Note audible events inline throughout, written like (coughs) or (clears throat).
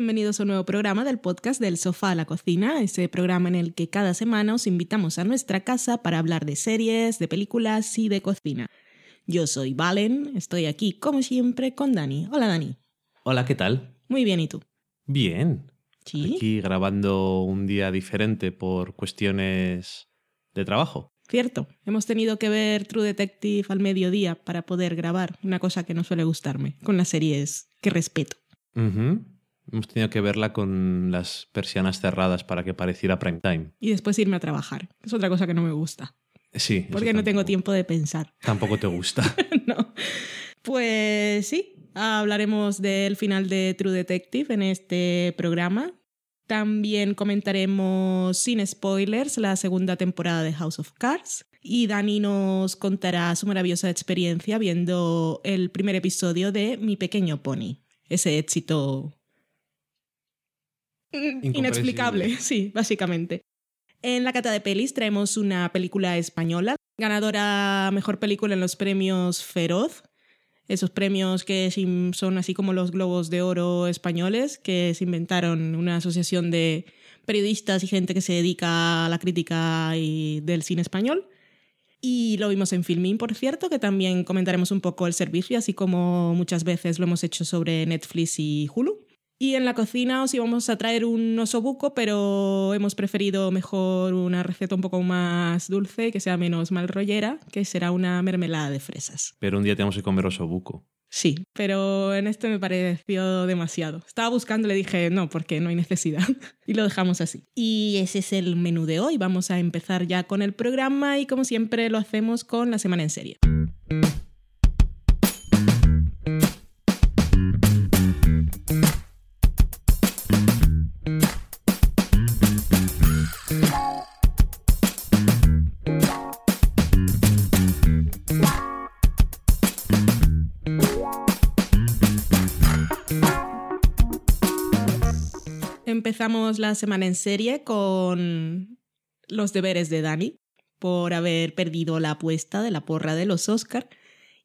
Bienvenidos a un nuevo programa del podcast del sofá a la cocina, ese programa en el que cada semana os invitamos a nuestra casa para hablar de series, de películas y de cocina. Yo soy Valen, estoy aquí como siempre con Dani. Hola Dani. Hola, ¿qué tal? Muy bien, ¿y tú? Bien. Sí. Aquí grabando un día diferente por cuestiones de trabajo. Cierto, hemos tenido que ver True Detective al mediodía para poder grabar, una cosa que no suele gustarme, con las series que respeto. Ujú. Hemos tenido que verla con las persianas cerradas para que pareciera prime time. Y después irme a trabajar, es otra cosa que no me gusta, Sí. porque no tengo tiempo de pensar. Tampoco te gusta. (laughs) no. Pues sí, hablaremos del final de True Detective en este programa. También comentaremos sin spoilers la segunda temporada de House of Cards. Y Dani nos contará su maravillosa experiencia viendo el primer episodio de Mi Pequeño Pony. Ese éxito. Inexplicable, (laughs) sí, básicamente. En la cata de pelis traemos una película española, ganadora mejor película en los premios Feroz, esos premios que son así como los globos de oro españoles, que se inventaron una asociación de periodistas y gente que se dedica a la crítica y del cine español. Y lo vimos en Filmin, por cierto, que también comentaremos un poco el servicio, así como muchas veces lo hemos hecho sobre Netflix y Hulu. Y en la cocina os íbamos a traer un osobuco, pero hemos preferido mejor una receta un poco más dulce, que sea menos mal rollera, que será una mermelada de fresas. Pero un día tenemos que comer osobuco. Sí, pero en este me pareció demasiado. Estaba buscando y le dije no, porque no hay necesidad. (laughs) y lo dejamos así. Y ese es el menú de hoy. Vamos a empezar ya con el programa y como siempre lo hacemos con la semana en serie. Empezamos la semana en serie con los deberes de Dani por haber perdido la apuesta de la porra de los Oscar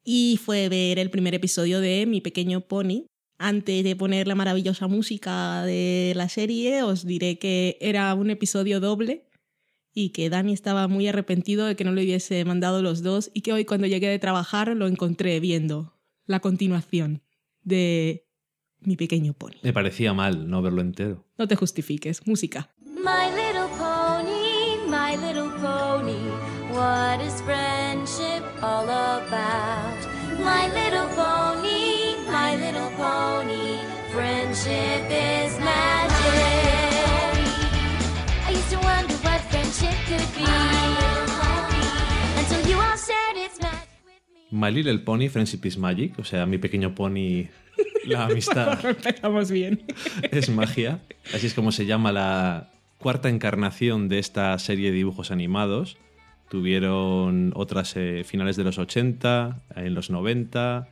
y fue ver el primer episodio de Mi pequeño pony. Antes de poner la maravillosa música de la serie, os diré que era un episodio doble y que Dani estaba muy arrepentido de que no le hubiese mandado los dos y que hoy cuando llegué de trabajar lo encontré viendo la continuación de Mi pequeño pony. Me parecía mal no verlo entero. No te justifiques, música. My little pony, my little pony, what is friendship all about? My little pony, my little pony, friendship is magic. I used to wonder what friendship could be until you all shared its magic with me. My Little Pony, Friendship is Magic. O sea, mi pequeño pony, la (laughs) amistad Empezamos bien. es magia. Así es como se llama la cuarta encarnación de esta serie de dibujos animados. Tuvieron otras eh, finales de los 80, en los 90.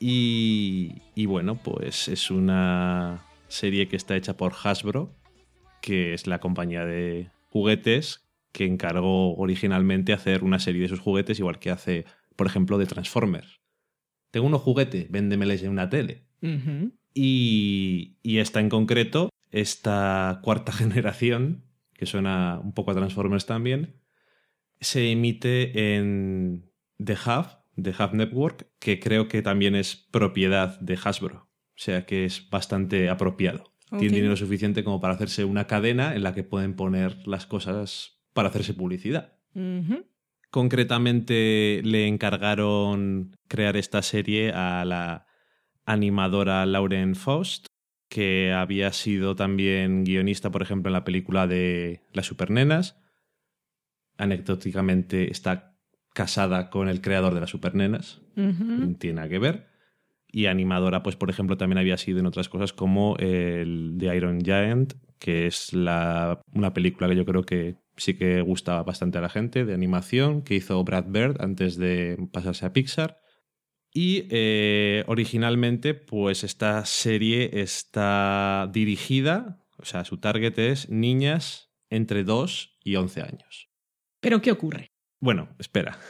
Y, y bueno, pues es una serie que está hecha por Hasbro, que es la compañía de juguetes que encargó originalmente hacer una serie de sus juguetes, igual que hace, por ejemplo, de Transformers. Tengo unos juguetes, véndemeles en una tele. Y, y esta en concreto, esta cuarta (laughs) generación, que suena un poco a Transformers también, se emite en The Hub, The Hub Network, que creo que también es propiedad de Hasbro. O sea que es bastante apropiado. Ok. Tiene dinero suficiente como para hacerse una cadena en la que pueden poner las cosas para hacerse publicidad. Concretamente le encargaron crear esta serie a la animadora Lauren Faust, que había sido también guionista, por ejemplo, en la película de Las Supernenas. Anecdóticamente está casada con el creador de Las Supernenas, no tiene nada que ver. Y animadora, pues, por ejemplo, también había sido en otras cosas como el The Iron Giant, que es la, una película que yo creo que sí que gusta bastante a la gente, de animación, que hizo Brad Bird antes de pasarse a Pixar. Y eh, originalmente, pues esta serie está dirigida, o sea, su target es niñas entre 2 y 11 años. Pero ¿qué ocurre? Bueno, espera. (laughs)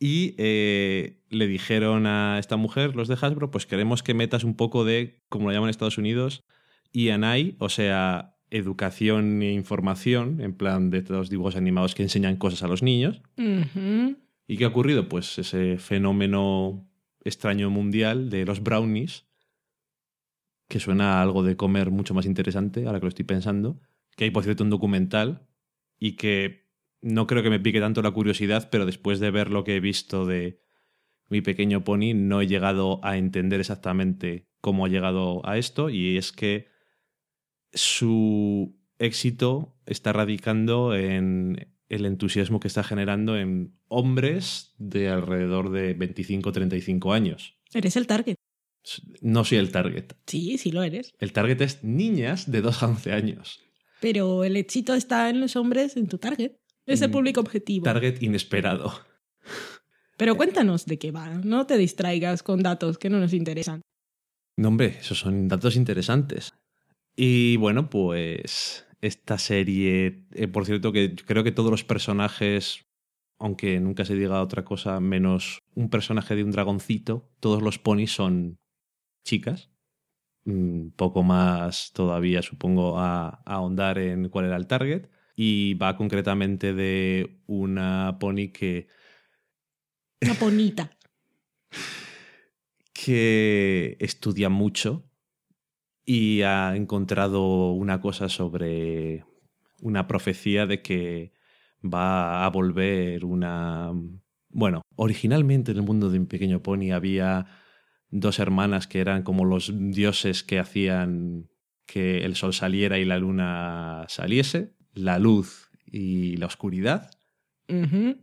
Y eh, le dijeron a esta mujer, los de Hasbro, pues queremos que metas un poco de, como lo llaman en Estados Unidos, E&I, o sea, educación e información, en plan de los dibujos animados que enseñan cosas a los niños. ¿Y qué ha ocurrido? Pues ese fenómeno extraño mundial de los brownies, que suena a algo de comer mucho más interesante, ahora que lo estoy pensando, que hay, por cierto, un documental y que no creo que me pique tanto la curiosidad, pero después de ver lo que he visto de mi pequeño pony, no he llegado a entender exactamente cómo ha llegado a esto, y es que su éxito está radicando en el entusiasmo que está generando en hombres de alrededor de 25-35 años. Eres el target. No soy el target. Sí, sí lo eres. El target es niñas de 2 a 11 años. Pero el éxito está en los hombres, en tu target. Es el Mm, público objetivo. Target inesperado. Pero cuéntanos de qué va. No te distraigas con datos que no nos interesan. No, hombre, esos son datos interesantes. Y bueno, pues esta serie, eh, por cierto, que creo que todos los personajes, aunque nunca se diga otra cosa, menos un personaje de un dragoncito, todos los ponis son chicas. Mm, poco más todavía, supongo, a, a ahondar en cuál era el target. Y va concretamente de una pony que Una ponita. (laughs) que estudia mucho y ha encontrado una cosa sobre una profecía de que va a volver una... Bueno, originalmente en el mundo de un pequeño pony había dos hermanas que eran como los dioses que hacían que el sol saliera y la luna saliese, la luz y la oscuridad,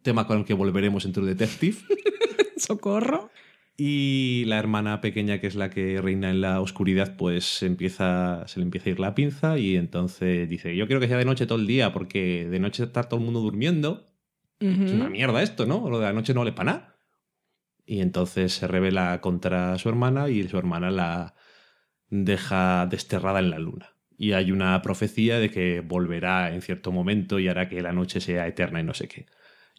tema con el que volveremos en True Detective. (laughs) Socorro. Y la hermana pequeña, que es la que reina en la oscuridad, pues empieza, se le empieza a ir la pinza y entonces dice, yo quiero que sea de noche todo el día porque de noche está todo el mundo durmiendo. Es una mierda esto, ¿no? Lo de la noche no le para nada. Y entonces se revela contra su hermana y su hermana la deja desterrada en la luna. Y hay una profecía de que volverá en cierto momento y hará que la noche sea eterna y no sé qué.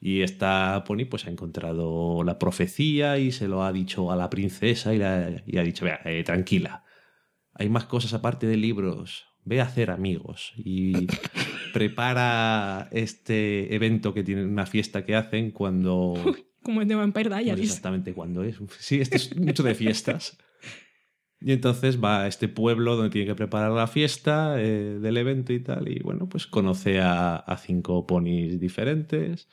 Y esta Pony pues ha encontrado la profecía y se lo ha dicho a la princesa y, la- y ha dicho, vea, eh, tranquila, hay más cosas aparte de libros, ve a hacer amigos y (laughs) prepara este evento que tienen, una fiesta que hacen cuando... (laughs) Como el de Vampire No Diaries. exactamente cuándo es. Sí, este es mucho de fiestas. Y entonces va a este pueblo donde tiene que preparar la fiesta eh, del evento y tal. Y bueno, pues conoce a, a cinco ponis diferentes.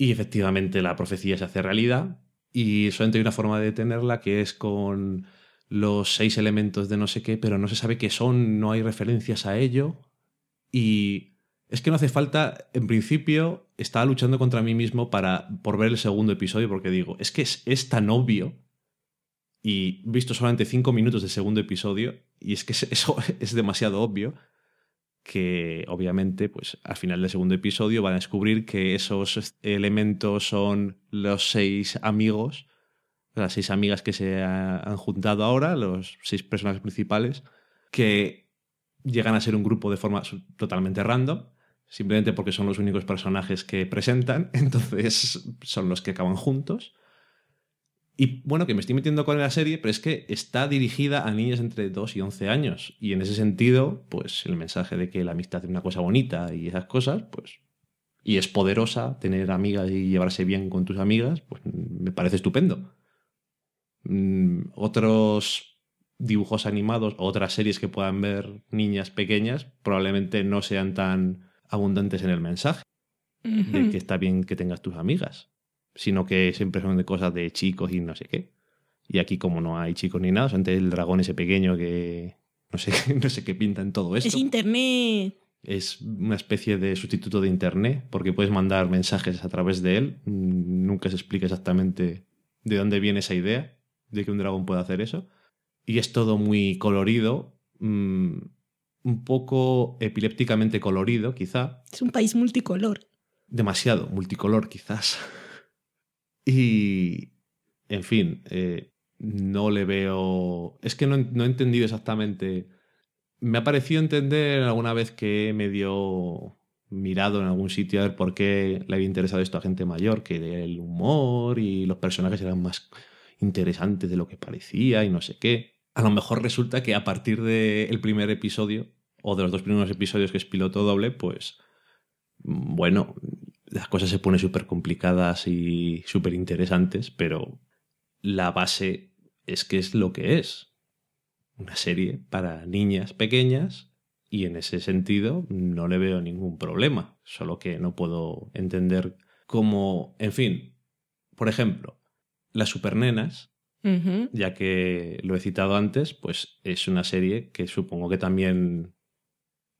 Y efectivamente la profecía se hace realidad. Y solamente hay una forma de tenerla que es con los seis elementos de no sé qué, pero no se sabe qué son, no hay referencias a ello. Y es que no hace falta, en principio, estaba luchando contra mí mismo para, por ver el segundo episodio, porque digo, es que es, es tan obvio. Y visto solamente cinco minutos del segundo episodio, y es que es- (laughs) eso es demasiado obvio, que obviamente, pues al final del segundo episodio van a descubrir que esos elementos son los seis amigos, las seis amigas que se ha- han juntado ahora, los seis personajes principales, que llegan a ser un grupo de forma totalmente random, simplemente porque son los únicos personajes que presentan, (laughs) entonces son los que acaban juntos. Y bueno, que me estoy metiendo con la serie, pero es que está dirigida a niños entre 2 y 11 años. Y en ese sentido, pues el mensaje de que la amistad es una cosa bonita y esas cosas, pues... Y es poderosa tener amigas y llevarse bien con tus amigas, pues me parece estupendo. Mm, otros dibujos animados, otras series que puedan ver niñas pequeñas, probablemente no sean tan abundantes en el mensaje de que está bien que tengas tus amigas, sino que siempre son de cosas de chicos y no sé qué. Y aquí como no hay chicos ni nada, solamente el dragón ese pequeño que no sé, (laughs) no sé qué pinta en todo esto. Es internet. Es una especie de sustituto de internet, porque puedes mandar mensajes a través de él. Nunca se explica exactamente de dónde viene esa idea de que un dragón pueda hacer eso. Y es todo muy colorido, mm, un poco epilépticamente colorido, quizá Es un país multicolor. demasiado multicolor quizás. (laughs) Y, en fin, eh, no le veo... Es que no, no he entendido exactamente... Me ha parecido entender alguna vez que medio mirado en algún sitio a ver por qué le había interesado esto a gente mayor, que el humor y los personajes eran más interesantes de lo que parecía y no sé qué. A lo mejor resulta que a partir del primer episodio, o de los dos primeros episodios que es piloto doble, pues bueno, las cosas se ponen súper complicadas y súper interesantes, pero la base es que es lo que es. Una serie para niñas pequeñas y en ese sentido no le veo ningún problema, solo que no puedo entender cómo, en fin, por ejemplo, las supernenas, Ujú. ya que lo he citado antes, pues es una serie que supongo que también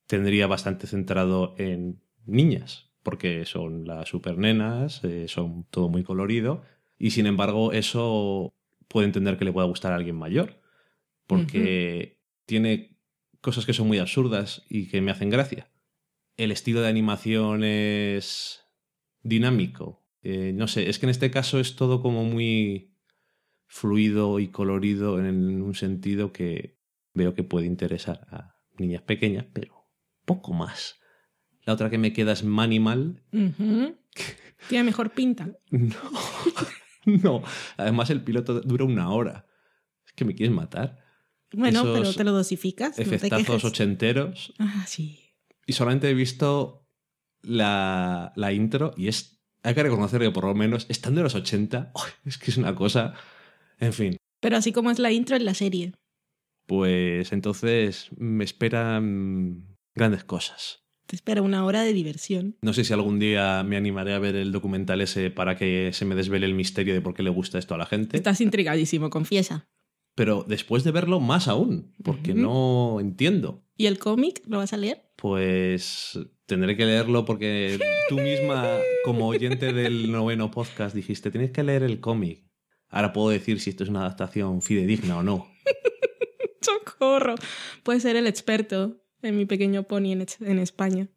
tendría bastante centrado en niñas, porque son las supernenas, eh, son todo muy colorido, y sin embargo eso puede entender que le pueda gustar a alguien mayor, porque tiene cosas que son muy absurdas y que me hacen gracia. El estilo de animación es dinámico. Eh, no sé, es que en este caso es todo como muy fluido y colorido en un sentido que veo que puede interesar a niñas pequeñas, pero poco más. La otra que me queda es Manimal. Tiene mejor pinta. No, (laughs) no. Además el piloto dura una hora. Es que me quieres matar. Bueno, Esos pero te lo dosificas. Efectazos ochenteros. Ah, sí. Y solamente he visto la, la intro y es... Hay que reconocer que por lo menos están de los 80. ¡ay! es que es una cosa... En fin. Pero así como es la intro en la serie. Pues entonces me esperan grandes cosas. Te espera una hora de diversión. No sé si algún día me animaré a ver el documental ese para que se me desvele el misterio de por qué le gusta esto a la gente. Estás intrigadísimo, confiesa. Pero después de verlo, más aún, porque no entiendo. ¿Y el cómic lo vas a leer? Pues tendré que leerlo porque tú misma, como oyente del noveno podcast, dijiste, tienes que leer el cómic. Ahora puedo decir si esto es una adaptación fidedigna o no. (laughs) ¡Socorro! Puedes ser el experto en mi pequeño pony en, en España.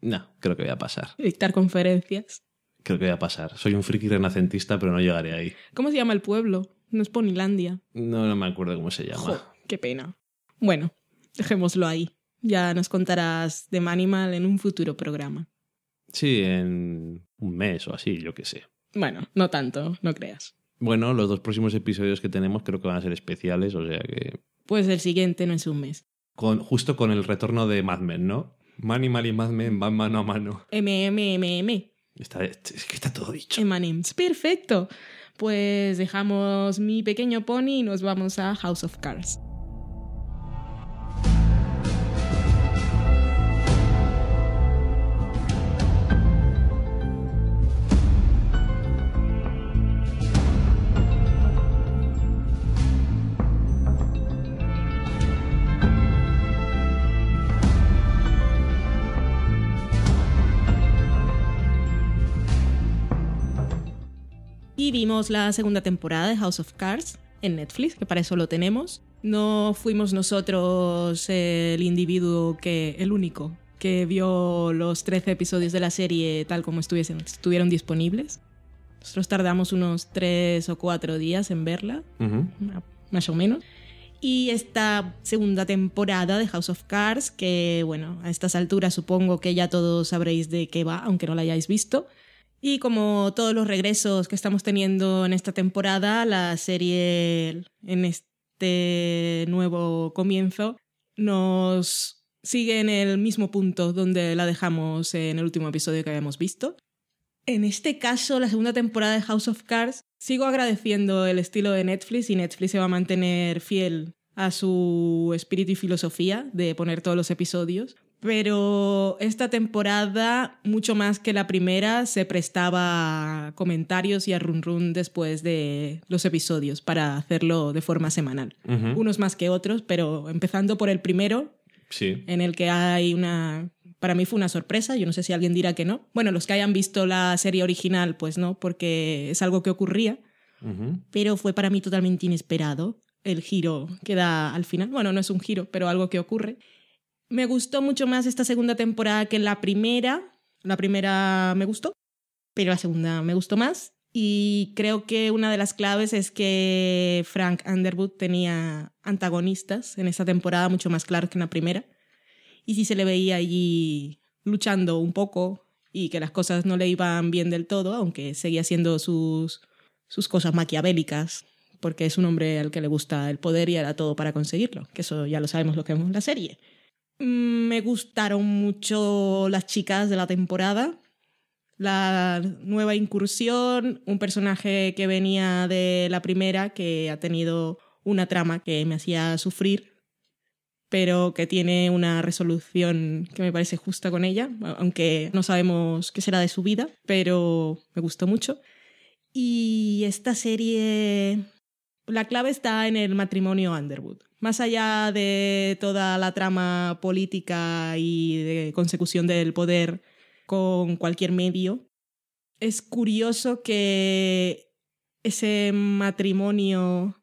No, creo que voy a pasar. Dictar conferencias. Creo que voy a pasar. Soy un friki renacentista, pero no llegaré ahí. ¿Cómo se llama el pueblo? No es Ponylandia. No, no me acuerdo cómo se llama. Jo, qué pena. Bueno, dejémoslo ahí. Ya nos contarás de Manimal en un futuro programa. Sí, en un mes o así, yo qué sé. Bueno, no tanto, no creas. Bueno, los dos próximos episodios que tenemos creo que van a ser especiales, o sea que... Pues el siguiente no es un mes. Con, justo con el retorno de Mad Men, ¿no? Manimal y Mad Men van mano a mano. MMMM. Está, es que está todo dicho. Emanems. Perfecto. Pues dejamos mi pequeño pony y nos vamos a House of Cards. Y vimos la segunda temporada de House of Cards en Netflix, que para eso lo tenemos. No fuimos nosotros el individuo que, el único, que vio los 13 episodios de la serie tal como estuviesen, estuvieron disponibles. Nosotros tardamos unos 3 o 4 días en verla, Ujú. más o menos. Y esta segunda temporada de House of Cards, que bueno, a estas alturas supongo que ya todos sabréis de qué va, aunque no la hayáis visto. Y como todos los regresos que estamos teniendo en esta temporada, la serie en este nuevo comienzo nos sigue en el mismo punto donde la dejamos en el último episodio que habíamos visto. En este caso, la segunda temporada de House of Cards, sigo agradeciendo el estilo de Netflix y Netflix se va a mantener fiel a su espíritu y filosofía de poner todos los episodios. Pero esta temporada, mucho más que la primera, se prestaba a comentarios y a run run después de los episodios para hacerlo de forma semanal. Unos más que otros, pero empezando por el primero, Sí. en el que hay una... Para mí fue una sorpresa, yo no sé si alguien dirá que no. Bueno, los que hayan visto la serie original, pues no, porque es algo que ocurría, pero fue para mí totalmente inesperado el giro que da al final. Bueno, no es un giro, pero algo que ocurre. Me gustó mucho más esta segunda temporada que la primera. La primera me gustó, pero la segunda me gustó más. Y creo que una de las claves es que Frank Underwood tenía antagonistas en esta temporada mucho más claros que en la primera. Y sí se le veía allí luchando un poco y que las cosas no le iban bien del todo, aunque seguía haciendo sus, sus cosas maquiavélicas, porque es un hombre al que le gusta el poder y hará todo para conseguirlo, que eso ya lo sabemos lo que vemos en la serie. Mm, Me gustaron mucho las chicas de la temporada, la nueva incursión, un personaje que venía de la primera, que ha tenido una trama que me hacía sufrir, pero que tiene una resolución que me parece justa con ella, aunque no sabemos qué será de su vida, pero me gustó mucho. Y esta serie, la clave está en el matrimonio Underwood. Más allá de toda la trama política y de consecución del poder con cualquier medio, es curioso que ese matrimonio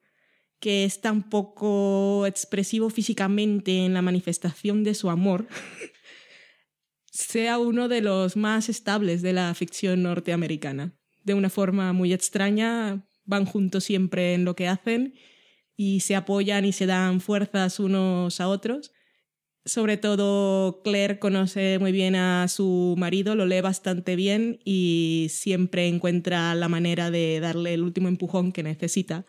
que es tan poco expresivo físicamente en la manifestación de su amor, (laughs) sea uno de los más estables de la ficción norteamericana. De una forma muy extraña, van juntos siempre en lo que hacen y se apoyan y se dan fuerzas unos a otros. Sobre todo Claire conoce muy bien a su marido, lo lee bastante bien y siempre encuentra la manera de darle el último empujón que necesita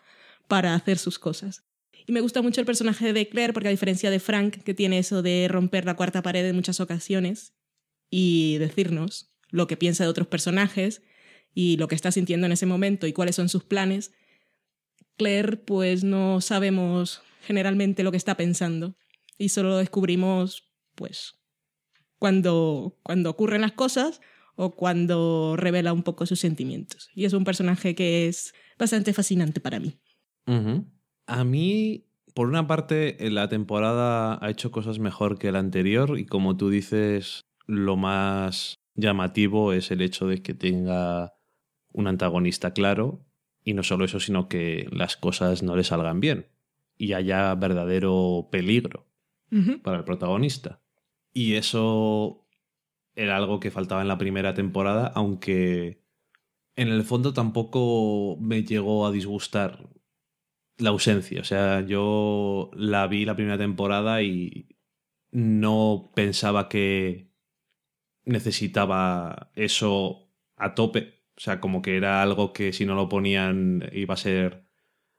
para hacer sus cosas. Y me gusta mucho el personaje de Claire porque a diferencia de Frank, que tiene eso de romper la cuarta pared en muchas ocasiones y decirnos lo que piensa de otros personajes y lo que está sintiendo en ese momento y cuáles son sus planes, Claire pues no sabemos generalmente lo que está pensando y solo lo descubrimos pues cuando, cuando ocurren las cosas o cuando revela un poco sus sentimientos. Y es un personaje que es bastante fascinante para mí. A mí, por una parte, la temporada ha hecho cosas mejor que la anterior y como tú dices, lo más llamativo es el hecho de que tenga un antagonista claro y no solo eso, sino que las cosas no le salgan bien y haya verdadero peligro para el protagonista. Y eso era algo que faltaba en la primera temporada, aunque en el fondo tampoco me llegó a disgustar la ausencia. O sea, yo la vi la primera temporada y no pensaba que necesitaba eso a tope. O sea, como que era algo que si no lo ponían iba a ser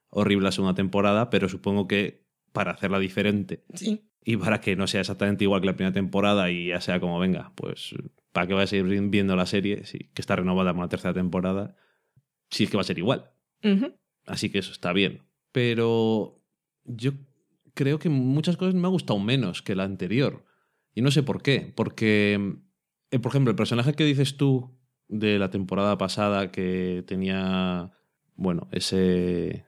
horrible la segunda temporada, pero supongo que para hacerla diferente Sí. y para que no sea exactamente igual que la primera temporada y ya sea como, venga, pues para que vayas a ir viendo la serie, sí, que está renovada con la tercera temporada, sí es que va a ser igual. Así que eso está bien. Pero yo creo que muchas cosas me ha gustado menos que la anterior. Y no sé por qué. Porque, eh, por ejemplo, el personaje que dices tú de la temporada pasada que tenía, bueno, ese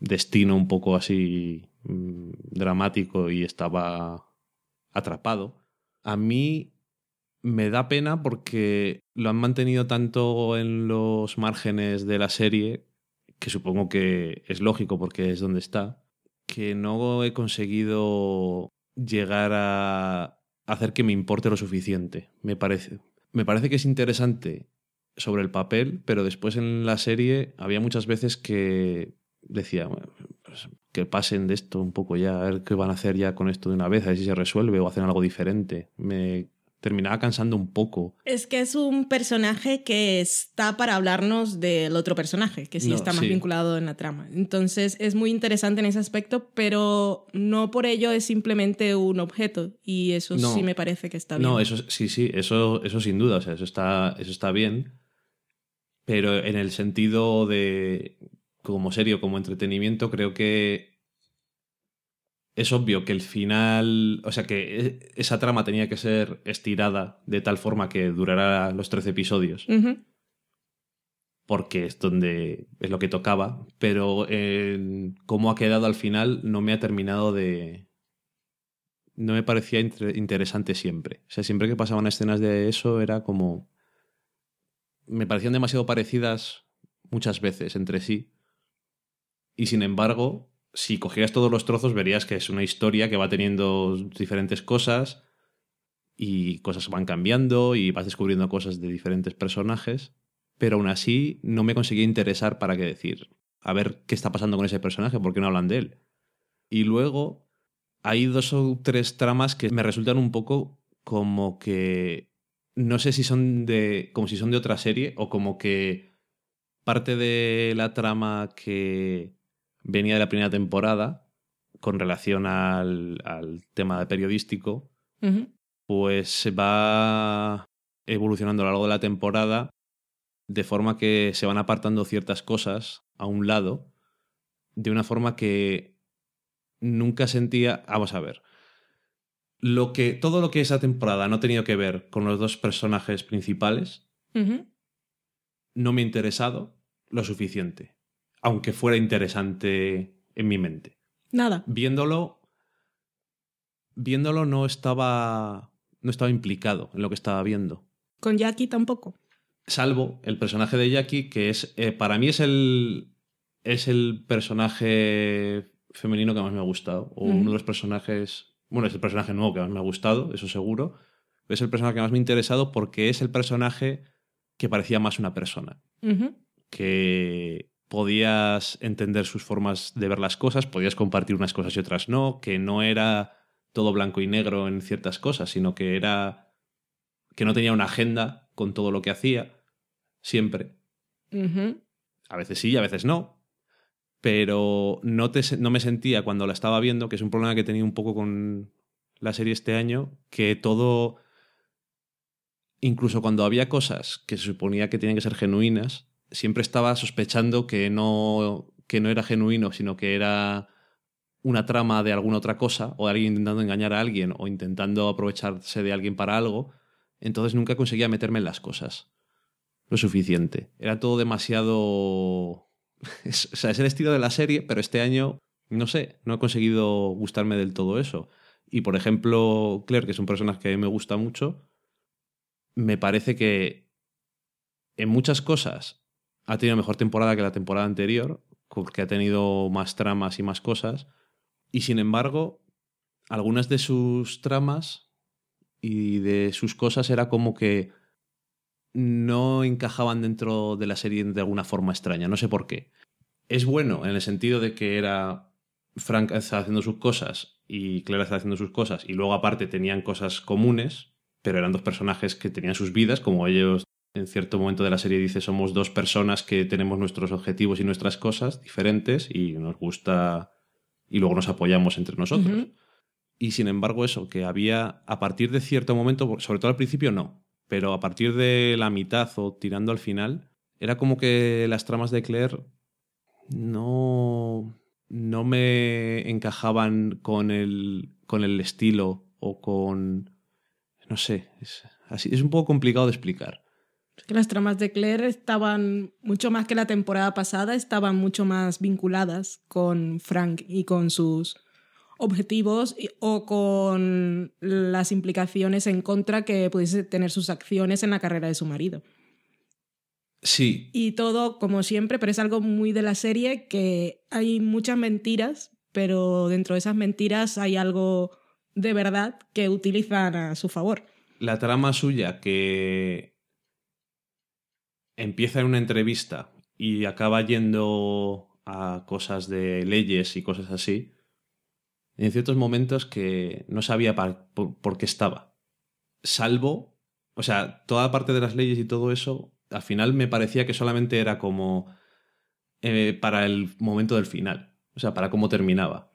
destino un poco así mm, dramático y estaba atrapado, a mí me da pena porque lo han mantenido tanto en los márgenes de la serie, que supongo que es lógico porque es donde está, que no he conseguido llegar a hacer que me importe lo suficiente, me parece. Me parece que es interesante sobre el papel, pero después en la serie había muchas veces que decía, "Bueno, pues que pasen de esto un poco ya, a ver qué van a hacer ya con esto de una vez, a ver si se resuelve o hacen algo diferente. Me terminaba cansando un poco. Es que es un personaje que está para hablarnos del otro personaje, que sí No, está más sí. vinculado en la trama. Entonces es muy interesante en ese aspecto, pero no por ello es simplemente un objeto. Y eso No. sí me parece que está bien. No, eso sí, sí, eso, eso sin duda, o sea, eso está, eso está bien. Pero en el sentido de como serio, como entretenimiento, creo que es obvio que el final, o sea, que e- esa trama tenía que ser estirada de tal forma que durara los 13 episodios, porque es donde es lo que tocaba, pero en cómo ha quedado al final no me ha terminado de... No me parecía inter- interesante siempre. O sea, siempre que pasaban escenas de eso era como... Me parecían demasiado parecidas muchas veces entre sí. Y sin embargo, si cogieras todos los trozos verías que es una historia que va teniendo diferentes cosas y cosas van cambiando y vas descubriendo cosas de diferentes personajes, pero aún así no me conseguía interesar para qué decir, a ver qué está pasando con ese personaje, por qué no hablan de él. Y luego hay dos o tres tramas que me resultan un poco como que no sé si son de. como si son de otra serie o como que parte de la trama que venía de la primera temporada con relación al, al tema de periodístico, Ujú. pues se va evolucionando a lo largo de la temporada de forma que se van apartando ciertas cosas a un lado de una forma que nunca sentía. Vamos a ver. Lo que, todo lo que esa temporada no ha tenido que ver con los dos personajes principales no me ha interesado lo suficiente. Aunque fuera interesante en mi mente. Nada. Viéndolo. Viéndolo no estaba. no estaba implicado en lo que estaba viendo. Con Jackie tampoco. Salvo el personaje de Jackie, que es. eh, para mí es el. Es el personaje femenino que más me ha gustado. O uno de los personajes. Bueno, es el personaje nuevo que más me ha gustado, eso seguro. Es el personaje que más me ha interesado porque es el personaje que parecía más una persona. Que podías entender sus formas de ver las cosas, podías compartir unas cosas y otras no, que no era todo blanco y negro en ciertas cosas, sino que era. que no tenía una agenda con todo lo que hacía, siempre. A veces sí, a veces no. Pero no, te, no me sentía cuando la estaba viendo, que es un problema que he tenido un poco con la serie este año, que todo, incluso cuando había cosas que se suponía que tenían que ser genuinas, siempre estaba sospechando que no, que no era genuino, sino que era una trama de alguna otra cosa, o alguien intentando engañar a alguien, o intentando aprovecharse de alguien para algo. Entonces nunca conseguía meterme en las cosas lo suficiente. Era todo demasiado... (laughs) Es, o sea, es el estilo de la serie, pero este año, no sé, no he conseguido gustarme del todo eso. Y por ejemplo, Claire, que es un personaje que a mí me gusta mucho, me parece que en muchas cosas ha tenido mejor temporada que la temporada anterior, porque ha tenido más tramas y más cosas. Y sin embargo, algunas de sus tramas y de sus cosas era como que no encajaban dentro de la serie de alguna forma extraña, no sé por qué. Es bueno en el sentido de que era Frank estaba haciendo sus cosas y Claire estaba haciendo sus cosas y luego aparte tenían cosas comunes, pero eran dos personajes que tenían sus vidas, como ellos en cierto momento de la serie dice somos dos personas que tenemos nuestros objetivos y nuestras cosas diferentes y nos gusta y luego nos apoyamos entre nosotros. Y sin embargo eso, que había a partir de cierto momento, sobre todo al principio no, pero a partir de la mitad o tirando al final, era como que las tramas de Claire no, no me encajaban con el, con el estilo o con... No sé, es, así, es un poco complicado de explicar. Que las tramas de Claire estaban mucho más que la temporada pasada, estaban mucho más vinculadas con Frank y con sus objetivos y- o con las implicaciones en contra que pudiese tener sus acciones en la carrera de su marido. Sí, Y todo, como siempre, pero es algo muy de la serie que hay muchas mentiras, pero dentro de esas mentiras hay algo de verdad que utilizan a su favor. la trama suya que empieza en una entrevista y acaba yendo a cosas de leyes y cosas así, en ciertos momentos que no sabía por qué estaba. Salvo, o sea, toda parte de las leyes y todo eso, al final me parecía que solamente era como eh, para el momento del final, o sea, para cómo terminaba.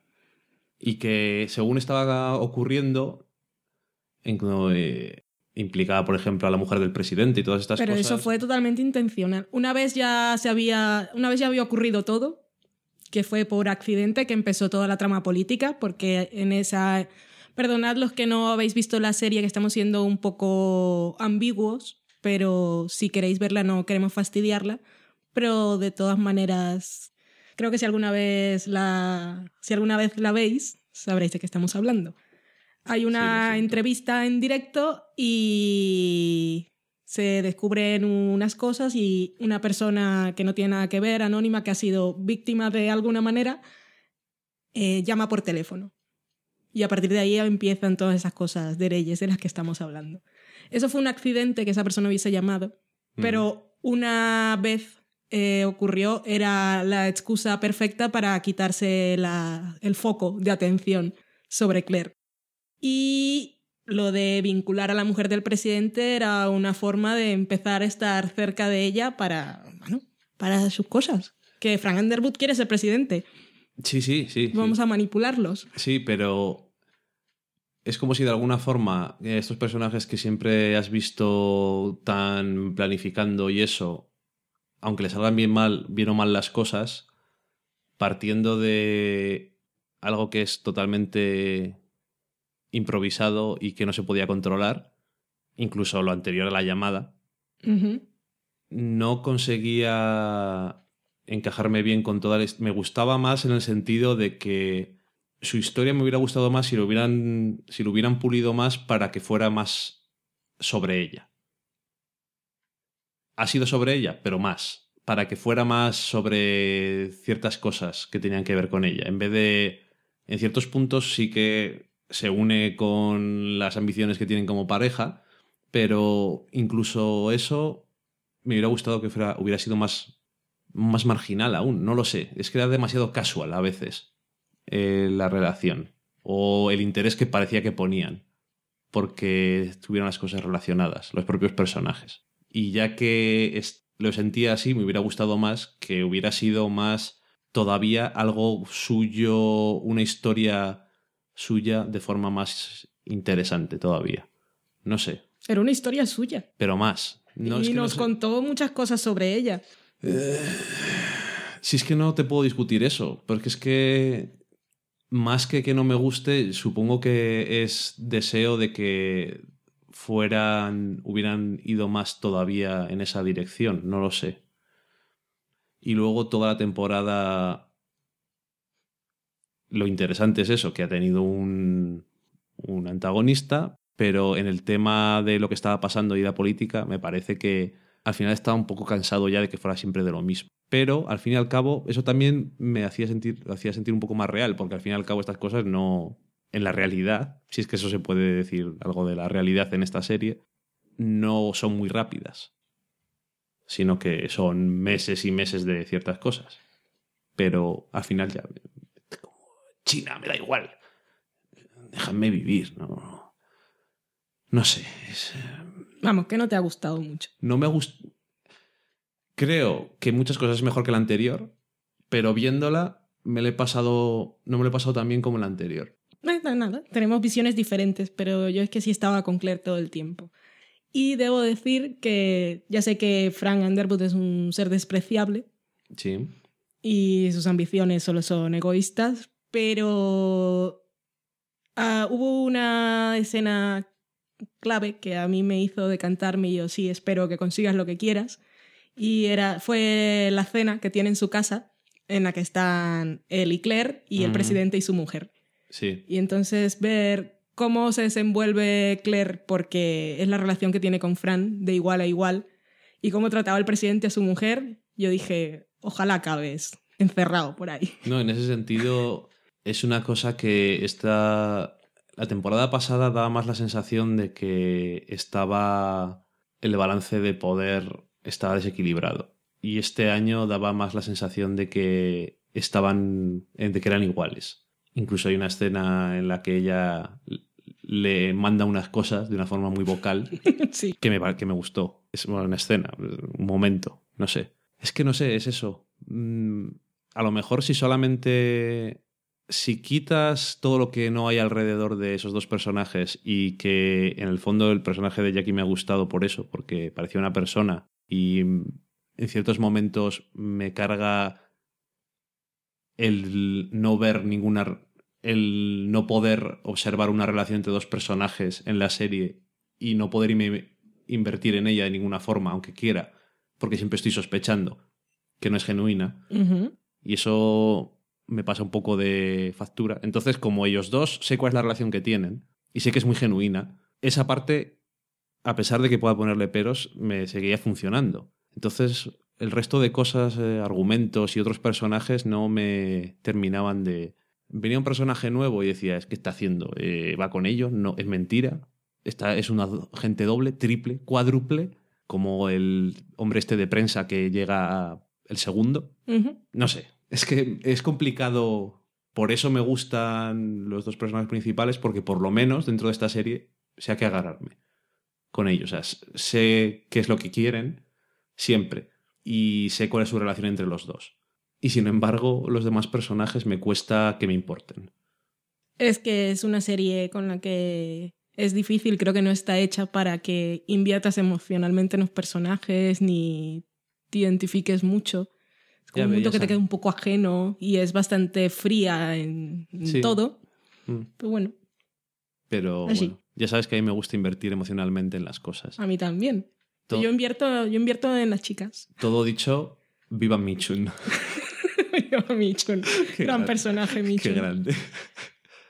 Y que según estaba ocurriendo, en, eh, implicaba, por ejemplo, a la mujer del presidente y todas estas Pero cosas. eso fue totalmente intencional. Una vez ya se había, una vez ya había ocurrido todo, que fue por accidente que empezó toda la trama política, porque en esa, perdonad los que no habéis visto la serie, que estamos siendo un poco ambiguos, pero si queréis verla no queremos fastidiarla, pero de todas maneras creo que si alguna vez la, si alguna vez la veis sabréis de qué estamos hablando. Hay una entrevista en directo y se descubren unas cosas y una persona que no tiene nada que ver, anónima, que ha sido víctima de alguna manera, eh, llama por teléfono. Y a partir de ahí empiezan todas esas cosas de leyes de las que estamos hablando. Eso fue un accidente que esa persona hubiese llamado, pero una vez eh, ocurrió, era la excusa perfecta para quitarse la- el foco de atención sobre Claire. Y lo de vincular a la mujer del presidente era una forma de empezar a estar cerca de ella para, bueno, para sus cosas. Que Frank Underwood quiere ser presidente. Sí, sí, sí. Vamos sí. a manipularlos. Sí, pero es como si de alguna forma eh, estos personajes que siempre has visto tan planificando y eso, aunque les salgan bien mal, bien o mal las cosas, partiendo de algo que es totalmente improvisado y que no se podía controlar, incluso lo anterior a la llamada, no conseguía encajarme bien con toda la Me gustaba más en el sentido de que su historia me hubiera gustado más si lo hubieran, si lo hubieran pulido más para que fuera más sobre ella. Ha sido sobre ella, pero más. Para que fuera más sobre ciertas cosas que tenían que ver con ella. En vez de. En ciertos puntos sí que se une con las ambiciones que tienen como pareja, pero incluso eso me hubiera gustado que fuera, hubiera sido más, más marginal aún, no lo sé. Es que era demasiado casual a veces eh, la relación o el interés que parecía que ponían porque tuvieron las cosas relacionadas, los propios personajes. Y ya que lo sentía así, me hubiera gustado más que hubiera sido más todavía algo suyo, una historia suya de forma más interesante todavía. No sé, Era una historia suya. pero más. No, es y no nos sé- contó muchas cosas sobre ella. Si es que no te puedo discutir eso, porque es que más que que no me guste, supongo que es deseo de que fueran, hubieran ido más todavía en esa dirección, no lo sé. Y luego toda la temporada, lo interesante es eso, que ha tenido un, un antagonista, pero en el tema de lo que estaba pasando y la política, me parece que al final estaba un poco cansado ya de que fuera siempre de lo mismo. Pero al fin y al cabo, eso también me hacía sentir, hacía sentir un poco más real, porque al fin y al cabo estas cosas no. En la realidad, si es que eso se puede decir algo de la realidad en esta serie, no son muy rápidas. Sino que son meses y meses de ciertas cosas. Pero al final ya. China, me da igual. Déjame vivir, no. No sé. es- Vamos, que no te ha gustado mucho. no me gusta. Creo que muchas cosas es mejor que la anterior, pero viéndola me le he pasado. No me lo he pasado tan bien como la anterior. Eh, no, nada, tenemos visiones diferentes, pero yo es que sí estaba con Claire todo el tiempo. Y debo decir que ya sé que Frank Underwood es un ser despreciable Sí. y sus ambiciones solo son egoístas, pero ah, hubo una escena clave que a mí me hizo decantarme y yo sí espero que consigas lo que quieras. Y era, fue la cena que tiene en su casa, en la que están él y Claire y el presidente y su mujer. Sí. Y entonces ver cómo se desenvuelve Claire, porque es la relación que tiene con Fran, de igual a igual, y cómo trataba el presidente a su mujer, yo dije, ojalá acabes encerrado por ahí. No, en ese sentido es una cosa que está... La temporada pasada daba más la sensación de que estaba... El balance de poder estaba desequilibrado. Y este año daba más la sensación de que estaban... de que eran iguales. Incluso hay una escena en la que ella le manda unas cosas de una forma muy vocal (laughs) sí. que me, que me gustó. Es una escena, un momento, no sé. Es que no sé, es eso. Mm, a lo mejor si solamente... Si quitas todo lo que no hay alrededor de esos dos personajes y que en el fondo el personaje de Jackie me ha gustado por eso, porque parecía una persona y en ciertos momentos me carga el no ver ninguna... el no poder observar una relación entre dos personajes en la serie y no poder invertir en ella de ninguna forma, aunque quiera, porque siempre estoy sospechando que no es genuina. Y eso me pasa un poco de factura. Entonces, como ellos dos, sé cuál es la relación que tienen y sé que es muy genuina, esa parte, a pesar de que pueda ponerle peros, me seguía funcionando. Entonces, el resto de cosas, eh, argumentos y otros personajes no me terminaban de... Venía un personaje nuevo y decía, es que está haciendo, Eh, va con ellos, no, es mentira, Esta es una gente doble, triple, cuádruple, como el hombre este de prensa que llega el segundo. No sé, es que es complicado. Por eso me gustan los dos personajes principales, porque por lo menos dentro de esta serie sé a qué agarrarme con ellos. Sé qué es lo que quieren siempre y sé cuál es su relación entre los dos. Y sin embargo, los demás personajes me cuesta que me importen. Es que es una serie con la que es difícil, creo que no está hecha para que inviertas emocionalmente en los personajes ni te identifiques mucho. Un mundo que te queda un poco ajeno y es bastante fría en, en Sí. todo. Mm. Pero bueno, Pero bueno, ya sabes que a mí me gusta invertir emocionalmente en las cosas. a mí también. To- Yo invierto, yo invierto en las chicas. (laughs) Todo dicho, viva Michun. (laughs) Yo, Michun. Qué Gran grande. personaje, Qué Michun. grande.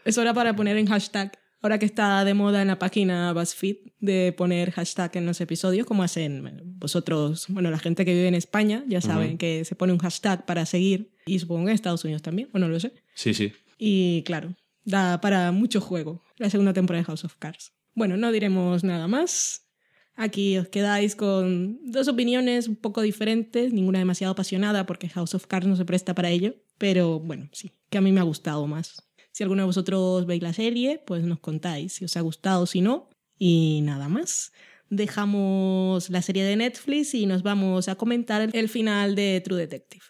Es hora para poner en hashtag. Ahora que está de moda en la página BuzzFeed de poner hashtag en los episodios, como hacen bueno, vosotros, bueno, la gente que vive en España, ya saben que se pone un hashtag para seguir y supongo que en Estados Unidos también, o no lo sé. Sí, sí. Y claro, da para mucho juego la segunda temporada de House of Cards. Bueno, no diremos nada más. Aquí os quedáis con dos opiniones un poco diferentes, ninguna demasiado apasionada porque House of Cards no se presta para ello, pero bueno, sí, que a mí me ha gustado más. Si alguno de vosotros veis la serie, pues nos contáis si os ha gustado, si no, y nada más. Dejamos la serie de Netflix y nos vamos a comentar el final de True Detective.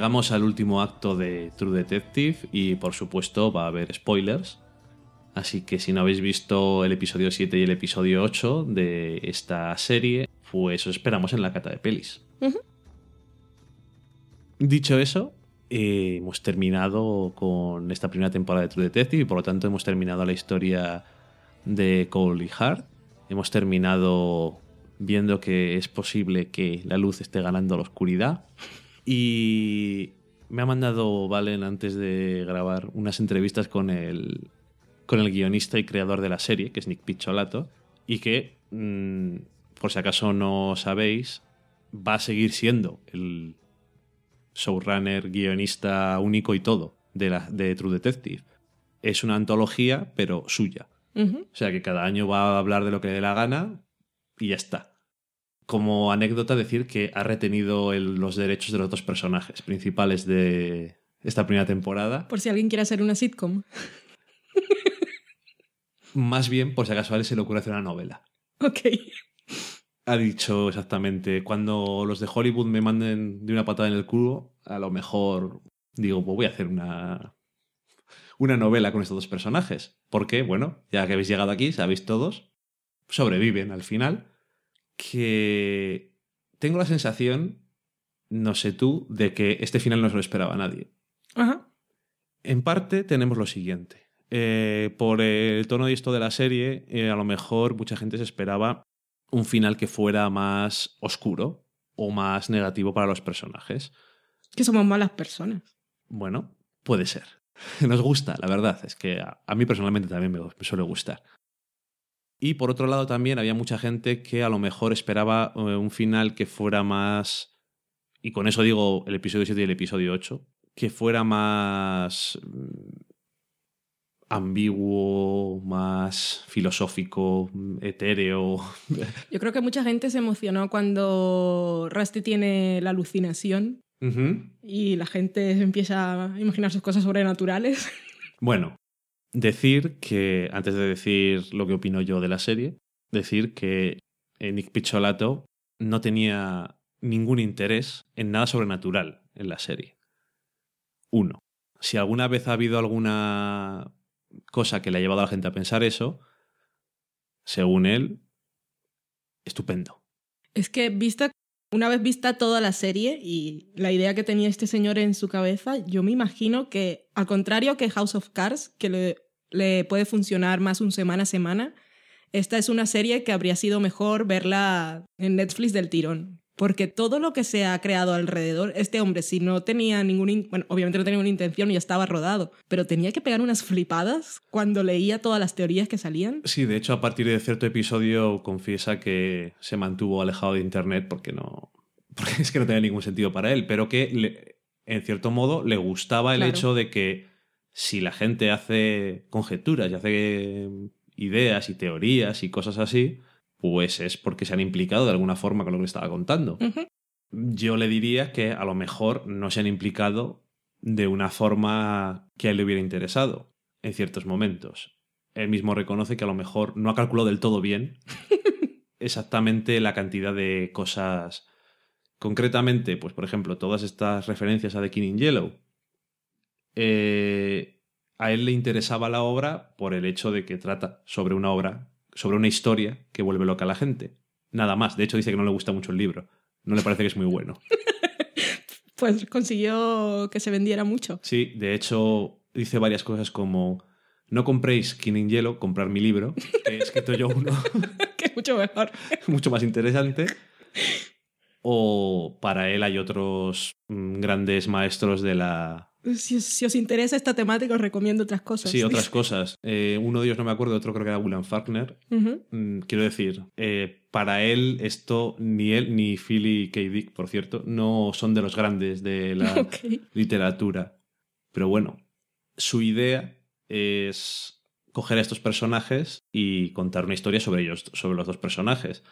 Llegamos al último acto de True Detective y por supuesto va a haber spoilers. Así que si no habéis visto el episodio 7 y el episodio 8 de esta serie, pues os esperamos en la cata de pelis. Dicho eso, eh, hemos terminado con esta primera temporada de True Detective y por lo tanto hemos terminado la historia de Cole y Hart. Hemos terminado viendo que es posible que la luz esté ganando la oscuridad. Y me ha mandado Valen antes de grabar unas entrevistas con el, con el guionista y creador de la serie, que es Nick Picholato, y que, mm, por si acaso no sabéis, va a seguir siendo el showrunner, guionista único y todo de, la, de True Detective. Es una antología, pero suya. O sea que cada año va a hablar de lo que le dé la gana y ya está. Como anécdota, decir que ha retenido el- los derechos de los dos personajes principales de esta primera temporada. Por si alguien quiere hacer una sitcom. Más bien, por si acaso a él se le ocurre hacer una novela. Ok. Ha dicho exactamente, cuando los de Hollywood me manden de una patada en el culo, a lo mejor digo, pues voy a hacer una, una novela con estos dos personajes. Porque, bueno, ya que habéis llegado aquí, sabéis todos, sobreviven al final. Que tengo la sensación, no sé tú, de que este final no se lo esperaba a nadie. Ajá. En parte tenemos lo siguiente. Eh, por el tono de esto de la serie, eh, a lo mejor mucha gente se esperaba un final que fuera más oscuro o más negativo para los personajes. Que somos malas personas. Bueno, puede ser. (laughs) Nos gusta, la verdad. Es que a, a mí personalmente también me, me suele gustar. Y por otro lado también había mucha gente que a lo mejor esperaba eh, un final que fuera más... Y con eso digo el episodio 7 y el episodio 8. Que fuera más mm, ambiguo, más filosófico, etéreo. Yo creo que mucha gente se emocionó cuando Rusty tiene la alucinación y la gente empieza a imaginar sus cosas sobrenaturales. Bueno, decir que, antes de decir lo que opino yo de la serie, decir que eh, Nick Picholato no tenía ningún interés en nada sobrenatural en la serie. Uno. Si alguna vez ha habido alguna cosa que le ha llevado a la gente a pensar eso, según él, estupendo. Es que vista, una vez vista toda la serie y la idea que tenía este señor en su cabeza, yo me imagino que, al contrario que House of Cards, que le, puede funcionar más un semana a semana, esta es una serie que habría sido mejor verla en Netflix del tirón. Porque todo lo que se ha creado alrededor, este hombre, si no tenía ningún. in- Bueno, obviamente no tenía ninguna intención y ya estaba rodado, pero tenía que pegar unas flipadas cuando leía todas las teorías que salían. Sí, de hecho, a partir de cierto episodio confiesa que se mantuvo alejado de Internet porque no. (laughs) Porque es que no tenía ningún sentido para él, pero que le- en cierto modo le gustaba el Claro. hecho de que si la gente hace conjeturas y hace ideas y teorías y cosas así, pues es porque se han implicado de alguna forma con lo que le estaba contando. Yo le diría que a lo mejor no se han implicado de una forma que a él le hubiera interesado en ciertos momentos. Él mismo reconoce que a lo mejor no ha calculado del todo bien (laughs) exactamente la cantidad de cosas. Concretamente, pues por ejemplo, todas estas referencias a The King in Yellow. Eh, a él le interesaba la obra por el hecho de que trata sobre una obra, sobre una historia que vuelve loca a la gente. Nada más. De hecho, dice que no le gusta mucho el libro. No le parece que es muy bueno. (laughs) Pues consiguió que se vendiera mucho. Sí, de hecho, dice varias cosas como: No compréis King in Yellow, comprar mi libro, que he escrito yo uno (laughs) que es mucho mejor. (laughs) mucho más interesante. O para él hay otros mm, grandes maestros de la. Si, si os interesa esta temática, os recomiendo otras cosas. Sí, (laughs) otras cosas. Eh, uno de ellos no me acuerdo, otro creo que era William Faulkner. Mm, quiero decir, eh, para él esto, ni él ni Philly K. Dick, por cierto, no son de los grandes de la (laughs) literatura. Pero bueno, su idea es coger a estos personajes y contar una historia sobre ellos, sobre los dos personajes.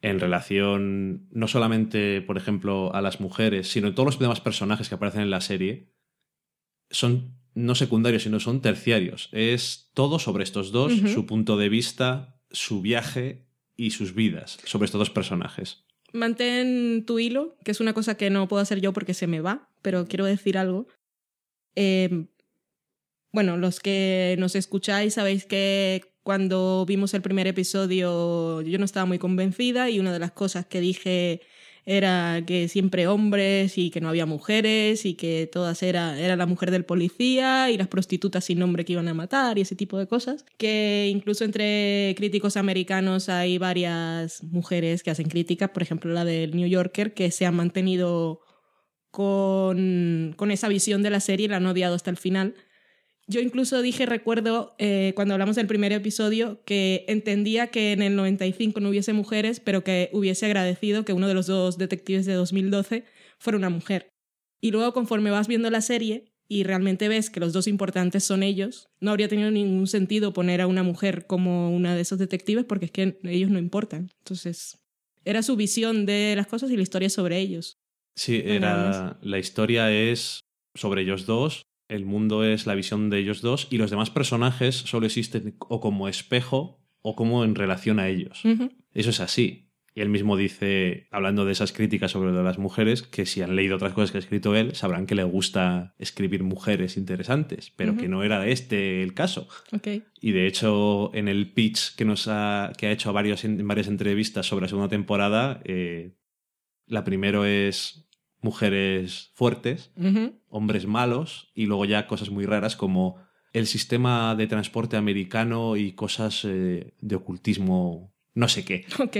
En relación no solamente, por ejemplo, a las mujeres, sino todos los demás personajes que aparecen en la serie, son no secundarios, sino son terciarios. Es todo sobre estos dos, su punto de vista, su viaje y sus vidas sobre estos dos personajes. Mantén tu hilo, que es una cosa que no puedo hacer yo porque se me va, pero quiero decir algo. Eh, bueno, los que nos escucháis sabéis que cuando vimos el primer episodio yo no estaba muy convencida y una de las cosas que dije era que siempre hombres y que no había mujeres y que todas era, era la mujer del policía y las prostitutas sin nombre que iban a matar y ese tipo de cosas. Que incluso entre críticos americanos hay varias mujeres que hacen críticas, por ejemplo la del New Yorker, que se han mantenido con, con esa visión de la serie y la han odiado hasta el final. Yo incluso dije, recuerdo, eh, cuando hablamos del primer episodio, que entendía que en el 95 no hubiese mujeres, pero que hubiese agradecido que uno de los dos detectives de 2012 fuera una mujer. Y luego, conforme vas viendo la serie y realmente ves que los dos importantes son ellos, no habría tenido ningún sentido poner a una mujer como una de esos detectives porque es que ellos no importan. Entonces, era su visión de las cosas y la historia sobre ellos. Sí, era. La historia es sobre ellos dos, el mundo es la visión de ellos dos, y los demás personajes solo existen o como espejo o como en relación a ellos. Eso es así. Y él mismo dice, hablando de esas críticas sobre lo de las mujeres, que si han leído otras cosas que ha escrito él, sabrán que le gusta escribir mujeres interesantes, pero que no era este el caso. Y de hecho, en el pitch que nos ha, que ha hecho a varios, en varias entrevistas sobre la segunda temporada, eh, la primero es mujeres fuertes, hombres malos, y luego ya cosas muy raras como el sistema de transporte americano y cosas eh, de ocultismo, no sé qué. (laughs) Ok.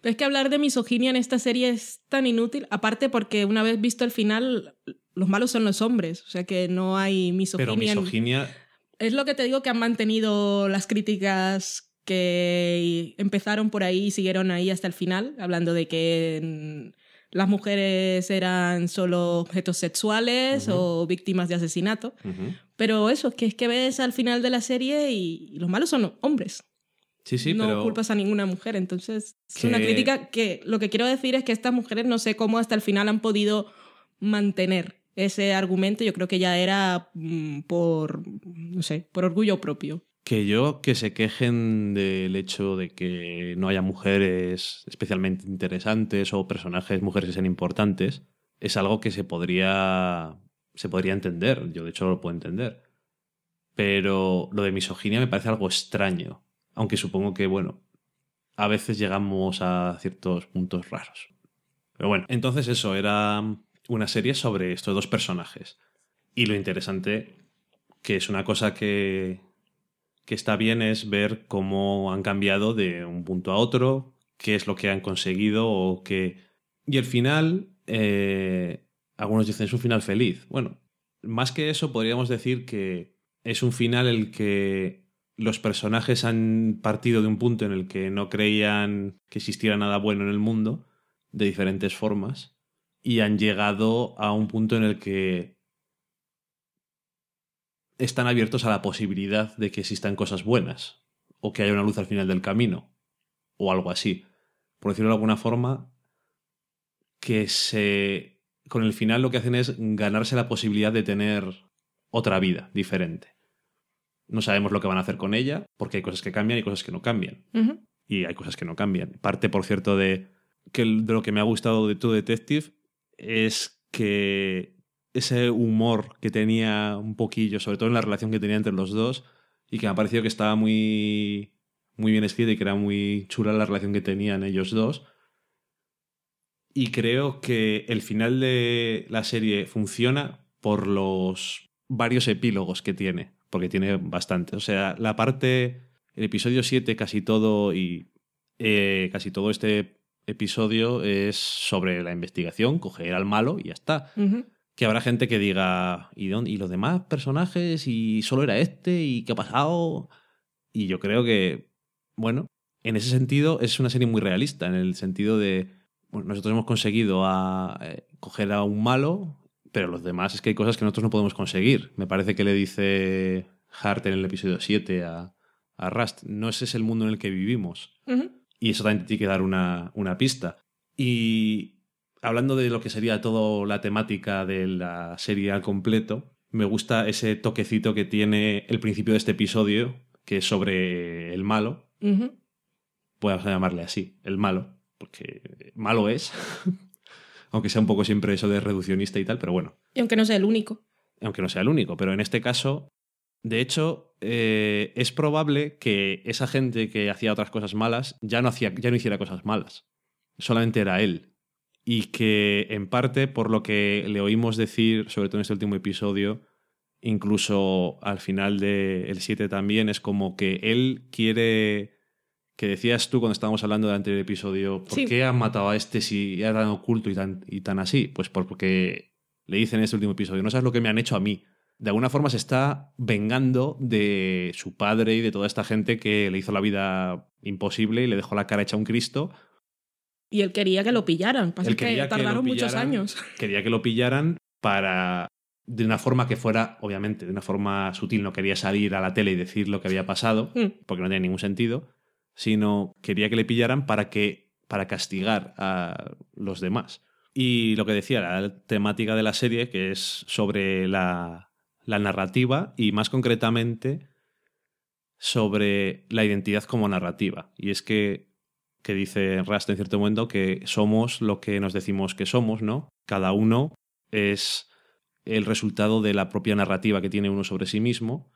Pero es que hablar de misoginia en esta serie es tan inútil, aparte porque una vez visto el final, los malos son los hombres, o sea que no hay misoginia. Pero en- misoginia, Es lo que te digo que han mantenido las críticas que empezaron por ahí y siguieron ahí hasta el final, hablando de que las mujeres eran solo objetos sexuales o víctimas de asesinato. Pero eso, es que es que ves al final de la serie y, y los malos son hombres. sí, sí, no pero culpas a ninguna mujer. Entonces, es Que- una crítica que lo que quiero decir es que estas mujeres no sé cómo hasta el final han podido mantener ese argumento. Yo creo que ya era mm, por, no sé, por orgullo propio. Que yo que se quejen del hecho de que no haya mujeres especialmente interesantes o personajes mujeres que sean importantes es algo que se podría se podría entender. Yo de hecho lo puedo entender. Pero lo de misoginia me parece algo extraño aunque supongo que bueno a veces llegamos a ciertos puntos raros. Pero bueno entonces eso era una serie sobre estos dos personajes. Y lo interesante que es una cosa que que está bien es ver cómo han cambiado de un punto a otro, qué es lo que han conseguido o qué Y el final, eh, algunos dicen es un final feliz. Bueno, más que eso, podríamos decir que es un final el que los personajes han partido de un punto en el que no creían que existiera nada bueno en el mundo, de diferentes formas, y han llegado a un punto en el que están abiertos a la posibilidad de que existan cosas buenas, o que haya una luz al final del camino, o algo así. Por decirlo de alguna forma, que se. Con el final lo que hacen es ganarse la posibilidad de tener otra vida diferente. No sabemos lo que van a hacer con ella, porque hay cosas que cambian y cosas que no cambian. Y hay cosas que no cambian. Parte, por cierto, de, que de lo que me ha gustado de True Detective es que ese humor que tenía un poquillo, sobre todo en la relación que tenía entre los dos, y que me ha parecido que estaba muy, muy bien escrita y que era muy chula la relación que tenían ellos dos. Y creo que el final de la serie funciona por los varios epílogos que tiene, porque tiene bastante. O sea, la parte, el episodio 7, casi todo y eh, casi todo este episodio es sobre la investigación, coger al malo y ya está. Que habrá gente que diga, ¿y, dónde, ¿y los demás personajes? ¿Y solo era este? ¿Y qué ha pasado? Y yo creo que, bueno, en ese sentido es una serie muy realista, en el sentido de, bueno, nosotros hemos conseguido a, eh, coger a un malo, pero los demás es que hay cosas que nosotros no podemos conseguir. Me parece que le dice Hart en el episodio 7 a, a Rust, no ese es el mundo en el que vivimos. Y eso también tiene que dar una, una pista. Y hablando de lo que sería toda la temática de la serie al completo, me gusta ese toquecito que tiene el principio de este episodio, que es sobre el malo. Podemos llamarle así, el malo, porque malo es. (laughs) Aunque sea un poco siempre eso de reduccionista y tal, pero bueno Y aunque no sea el único. aunque no sea el único, pero en este caso, de hecho, eh, es probable que esa gente que hacía otras cosas malas ya no, hacía, ya no hiciera cosas malas. Solamente era él. Y que en parte, por lo que le oímos decir, sobre todo en este último episodio, incluso al final del 7 también, es como que él quiere que decías tú cuando estábamos hablando del anterior episodio, ¿por Sí. qué han matado a este si era tan oculto y tan, y tan así? Pues porque le dicen en este último episodio, no sabes lo que me han hecho a mí. De alguna forma se está vengando de su padre y de toda esta gente que le hizo la vida imposible y le dejó la cara hecha a un Cristo. Y él quería que lo pillaran. Pasa Él que quería que lo tardaron muchos años. (laughs) Quería que lo pillaran para, de una forma que fuera, obviamente, de una forma sutil, no quería salir a la tele y decir lo que había pasado, Mm. porque no tenía ningún sentido, sino quería que le pillaran para que para castigar a los demás. Y lo que decía, la temática de la serie, que es sobre la, la narrativa y más concretamente sobre la identidad como narrativa. Y es que, que dice Rust en cierto momento que somos lo que nos decimos que somos, ¿no? Cada uno es el resultado de la propia narrativa que tiene uno sobre sí mismo.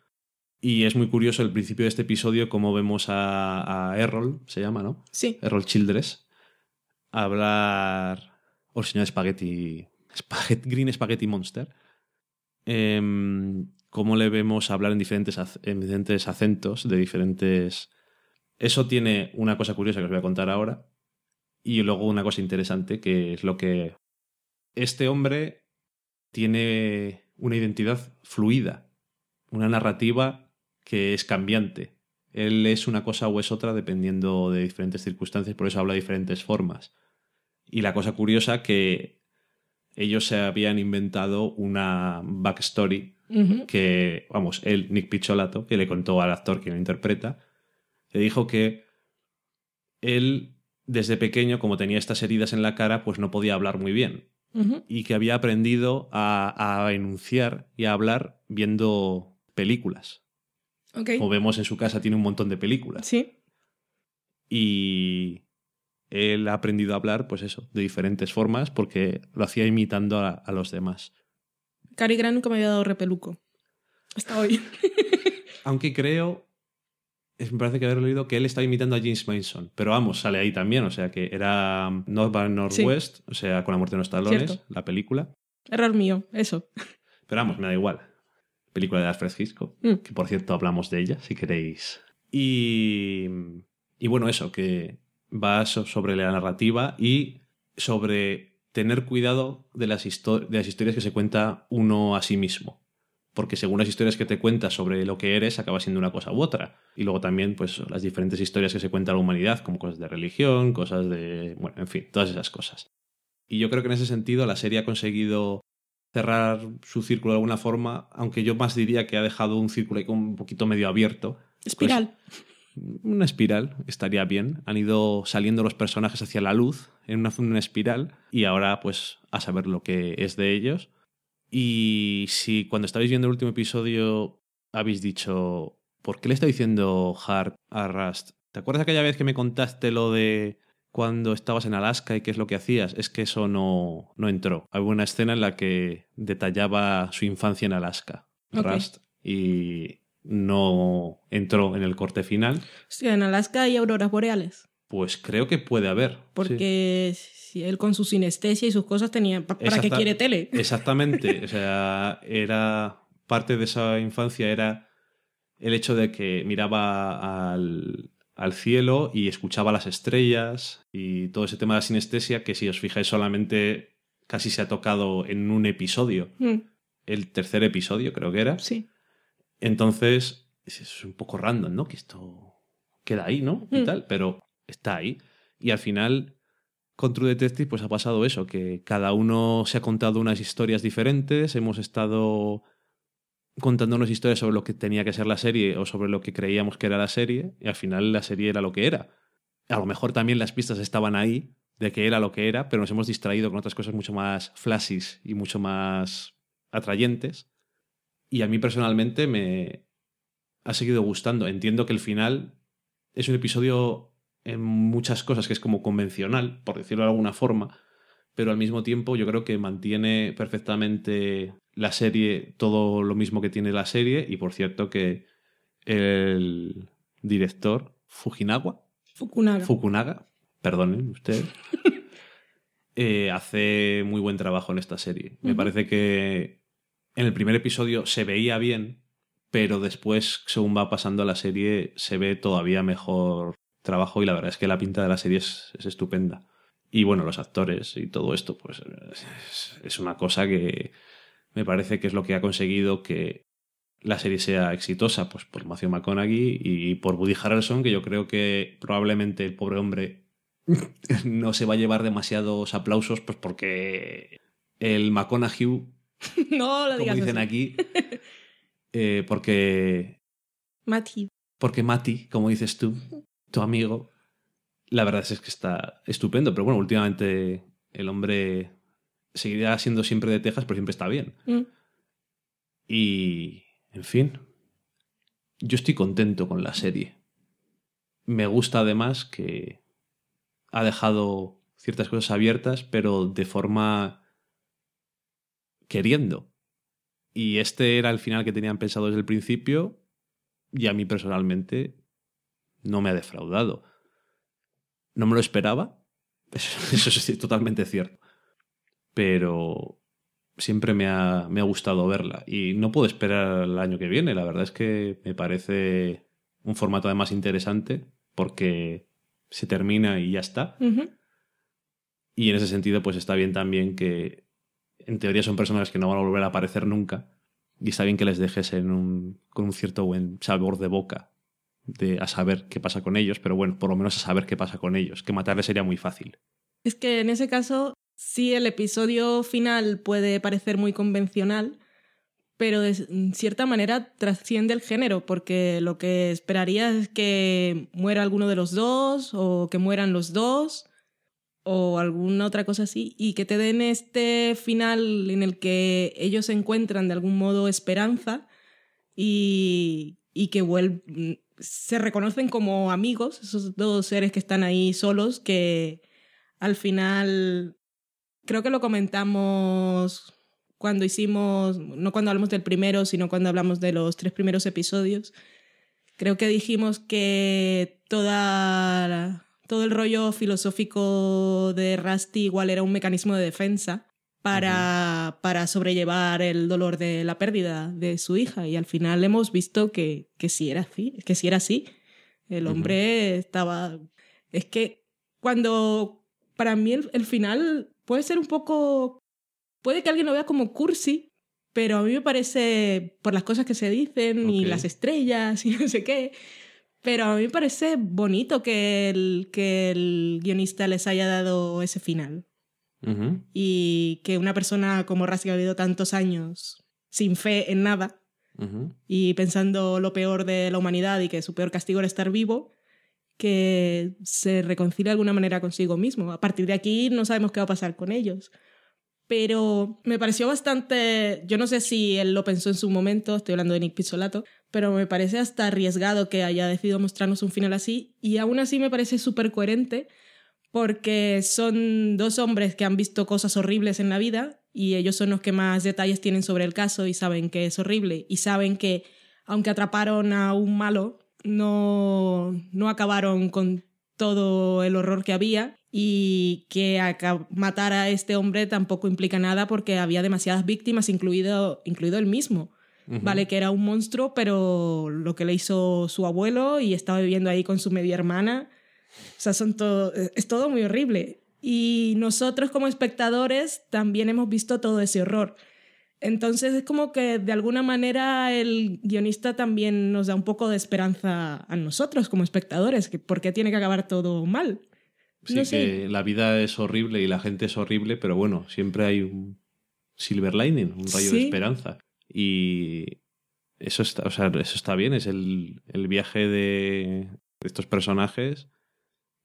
Y es muy curioso el principio de este episodio, como vemos a, a Errol, se llama, ¿no? Sí. Errol Childress, hablar. O el señor Spaghetti. Spaghetti Green Spaghetti Monster. Em, cómo le vemos hablar en diferentes, en diferentes acentos de diferentes. Eso tiene una cosa curiosa que os voy a contar ahora. Y luego una cosa interesante, que es lo que. Este hombre tiene una identidad fluida, una narrativa que es cambiante. Él es una cosa o es otra dependiendo de diferentes circunstancias, por eso habla de diferentes formas. Y la cosa curiosa que ellos se habían inventado una backstory Ujú. que, vamos, él, Nick Picholato, que le contó al actor que lo interpreta, le dijo que él, desde pequeño, como tenía estas heridas en la cara, pues no podía hablar muy bien. Y que había aprendido a, a enunciar y a hablar viendo películas. Ok. Como vemos en su casa, tiene un montón de películas. Sí. Y él ha aprendido a hablar, pues eso, de diferentes formas, porque lo hacía imitando a, a los demás. Cary Grant nunca me había dado repeluco. Hasta hoy. (laughs) Aunque creo, me parece que haber leído que él estaba imitando a James Mason. Pero vamos, sale ahí también, o sea que era North by Northwest, o sea, con la muerte de los talones, Cierto. la película. Error mío, eso. Pero vamos, me da igual. Película de Alfred Hitchcock, Mm. que por cierto hablamos de ella, si queréis. Y, y bueno, eso, que va so- sobre la narrativa y sobre tener cuidado de las, histo- de las historias que se cuenta uno a sí mismo. Porque según las historias que te cuentas sobre lo que eres, acaba siendo una cosa u otra. Y luego también, pues, las diferentes historias que se cuenta la humanidad, como cosas de religión, cosas de. Bueno, en fin, todas esas cosas. Y yo creo que en ese sentido la serie ha conseguido cerrar su círculo de alguna forma, aunque yo más diría que ha dejado un círculo ahí un poquito medio abierto. Espiral. Una espiral estaría bien. Han ido saliendo los personajes hacia la luz en una, una espiral y ahora pues a saber lo que es de ellos. Y si cuando estabais viendo el último episodio habéis dicho, ¿por qué le está diciendo Hart a Rust? ¿Te acuerdas aquella vez que me contaste lo de cuando estabas en Alaska y qué es lo que hacías? Es que eso no, no entró. Había una escena en la que detallaba su infancia en Alaska. Rust, y no entró en el corte final. Hostia, en Alaska hay auroras boreales. Pues creo que puede haber. sí. Porque si él con su sinestesia y sus cosas tenía... pa- ¿Para qué quiere tele? Exactamente. O sea, era. Parte de esa infancia era el hecho de que miraba al, al cielo y escuchaba las estrellas y todo ese tema de la sinestesia que, si os fijáis, solamente casi se ha tocado en un episodio. Mm, El tercer episodio, creo que era. sí. Entonces, es- es un poco random, ¿no? Que esto queda ahí, ¿no? Y Mm. tal, pero está ahí. Y al final, con True Detective, pues ha pasado eso, que cada uno se ha contado unas historias diferentes, hemos estado contándonos historias sobre lo que tenía que ser la serie o sobre lo que creíamos que era la serie, y al final la serie era lo que era. A lo mejor también las pistas estaban ahí de que era lo que era, pero nos hemos distraído con otras cosas mucho más flashes y mucho más atrayentes. Y a mí personalmente me ha seguido gustando. Entiendo que el final es un episodio en muchas cosas que es como convencional, por decirlo de alguna forma, pero al mismo tiempo yo creo que mantiene perfectamente la serie todo lo mismo que tiene la serie y por cierto que el director Fujinawa Fukunaga. Fukunaga, perdonen ustedes, (laughs) eh, hace muy buen trabajo en esta serie. Me parece que en el primer episodio se veía bien, pero después, según va pasando la serie, se ve todavía mejor trabajo y la verdad es que la pinta de la serie es, es estupenda. Y bueno, los actores y todo esto, pues es, es una cosa que me parece que es lo que ha conseguido que la serie sea exitosa, pues por Matthew McConaughey y por Woody Harrelson, que yo creo que probablemente el pobre hombre (laughs) no se va a llevar demasiados aplausos, pues porque el McConaughey, (laughs) no lo como dicen así. aquí, (laughs) eh, porque, Mati. porque Mati, como dices tú, tu amigo, la verdad es que está estupendo, pero bueno, últimamente el hombre seguirá siendo siempre de Texas, pero siempre está bien. Mm. Y, en fin, yo estoy contento con la serie. Me gusta además que ha dejado ciertas cosas abiertas, pero de forma queriendo. Y este era el final que tenían pensado desde el principio y a mí personalmente no me ha defraudado. No me lo esperaba, eso, (laughs) eso es totalmente cierto. Pero siempre me ha, me ha gustado verla. Y no puedo esperar el año que viene. La verdad es que me parece un formato además interesante porque se termina y ya está. Y en ese sentido, pues está bien también que en teoría son personas que no van a volver a aparecer nunca. Y está bien que les dejes en un, con un cierto buen sabor de boca de a saber qué pasa con ellos, pero bueno, por lo menos a saber qué pasa con ellos, que matarles sería muy fácil. Es que en ese caso, sí, el episodio final puede parecer muy convencional, pero de cierta manera trasciende el género, porque lo que esperarías es que muera alguno de los dos, o que mueran los dos, o alguna otra cosa así, y que te den este final en el que ellos encuentran de algún modo esperanza y, y que se reconocen como amigos, esos dos seres que están ahí solos, que al final creo que lo comentamos cuando hicimos, no cuando hablamos del primero, sino cuando hablamos de los tres primeros episodios. Creo que dijimos que toda, todo el rollo filosófico de Rusty igual era un mecanismo de defensa para, para sobrellevar el dolor de la pérdida de su hija. Y al final hemos visto que, que sí era así. Que sí era así. El hombre estaba... Es que cuando para mí el, el final puede ser un poco... Puede que alguien lo vea como cursi, pero a mí me parece, por las cosas que se dicen y las estrellas y (laughs) no sé qué, pero a mí me parece bonito que el, que el guionista les haya dado ese final. Y que una persona como Ras que ha vivido tantos años sin fe en nada y pensando lo peor de la humanidad y que su peor castigo era estar vivo, que se reconcilia de alguna manera consigo mismo. A partir de aquí no sabemos qué va a pasar con ellos. Pero me pareció bastante, yo no sé si él lo pensó en su momento, estoy hablando de Nick Pizzolato, pero me parece hasta arriesgado que haya decidido mostrarnos un final así y aún así me parece súper coherente porque son dos hombres que han visto cosas horribles en la vida y ellos son los que más detalles tienen sobre el caso y saben que es horrible y saben que aunque atraparon a un malo, no, no acabaron con todo el horror que había y que matar a este hombre tampoco implica nada porque había demasiadas víctimas, incluido, incluido él mismo. Vale, que era un monstruo, pero lo que le hizo su abuelo y estaba viviendo ahí con su media hermana. O sea, son todo, es todo muy horrible. Y nosotros como espectadores también hemos visto todo ese horror. Entonces es como que de alguna manera el guionista también nos da un poco de esperanza a nosotros como espectadores, que por qué tiene que acabar todo mal. Sí, No sé. que la vida es horrible y la gente es horrible, pero bueno, siempre hay un silver lining, un rayo de esperanza. Y eso está, o sea, eso está bien, es el, el viaje de estos personajes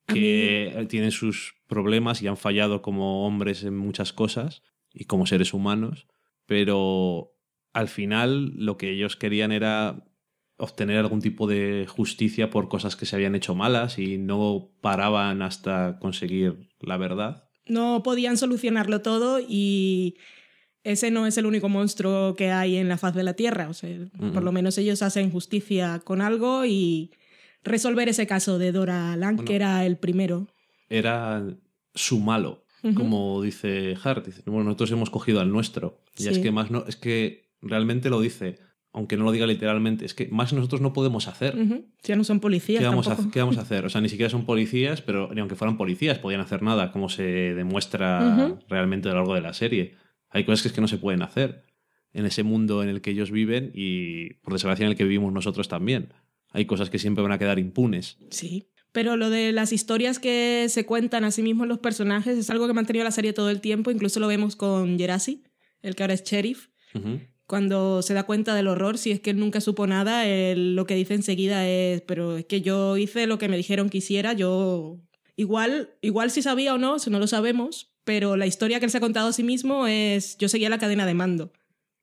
Que tienen sus problemas y han fallado como hombres en muchas cosas y como seres humanos, pero al final lo que ellos querían era obtener algún tipo de justicia por cosas que se habían hecho malas y no paraban hasta conseguir la verdad. no podían solucionarlo todo y ese no es el único monstruo que hay en la faz de la Tierra. O sea, por lo menos ellos hacen justicia con algo y resolver ese caso de Dora Lang, Bueno. que era el primero. Era su malo, como dice Hart. Dice, bueno, nosotros hemos cogido al nuestro. Y es que más no, es que realmente lo dice, aunque no lo diga literalmente, es que más nosotros no podemos hacer. Ujú. Ya no son policías ¿Qué vamos, a, tampoco. ¿Qué vamos a (laughs) hacer? O sea, ni siquiera son policías, pero ni aunque fueran policías podían hacer nada, como se demuestra realmente a lo largo de la serie. Hay cosas que es que no se pueden hacer en ese mundo en el que ellos viven y, por desgracia, en el que vivimos nosotros también. Hay cosas que siempre van a quedar impunes. Sí. Pero lo de las historias que se cuentan a sí mismos los personajes es algo que ha mantenido la serie todo el tiempo. Incluso lo vemos con Gerasi, el que ahora es sheriff. Cuando se da cuenta del horror, si es que él nunca supo nada, él lo que dice enseguida es, pero es que yo hice lo que me dijeron que hiciera, yo igual, igual si sabía o no, eso no lo sabemos, pero la historia que él se ha contado a sí mismo es, yo seguía la cadena de mando.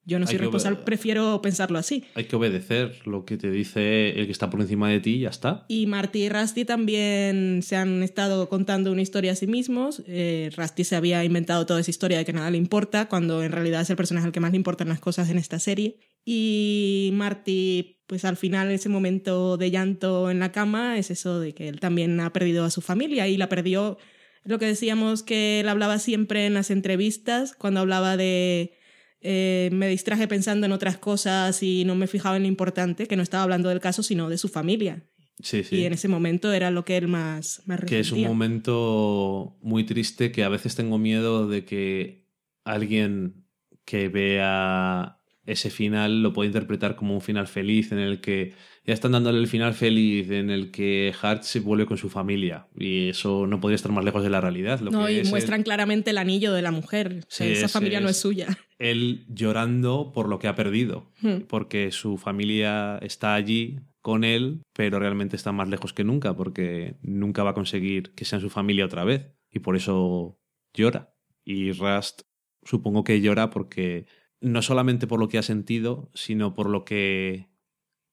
Yo no soy responsable, prefiero pensarlo así. Hay que obedecer lo que te dice el que está por encima de ti y ya está. Y Marty y Rusty también se han estado contando una historia a sí mismos. Eh, Rusty se había inventado toda esa historia de que nada le importa, cuando en realidad es el personaje al que más le importan las cosas en esta serie. Y Marty, pues al final, ese momento de llanto en la cama es eso de que él también ha perdido a su familia y la perdió. Lo que decíamos que él hablaba siempre en las entrevistas, cuando hablaba de eh, me distraje pensando en otras cosas y no me fijaba en lo importante, que no estaba hablando del caso, sino de su familia. Sí, sí. Y en ese momento era lo que él más, más que es un resentía. momento muy triste que a veces tengo miedo de que alguien que vea ese final lo puede interpretar como un final feliz en el que ya están dándole el final feliz en el que Hart se vuelve con su familia y eso no podría estar más lejos de la realidad lo No, que y es muestran claramente el anillo de la mujer. O sea, Sí, esa es- familia no es suya. Él llorando por lo que ha perdido Hmm. porque su familia está allí con él, pero realmente está más lejos que nunca, porque nunca va a conseguir que sean su familia otra vez, y por eso llora. Y Rust supongo que llora porque no solamente por lo que ha sentido, sino por lo que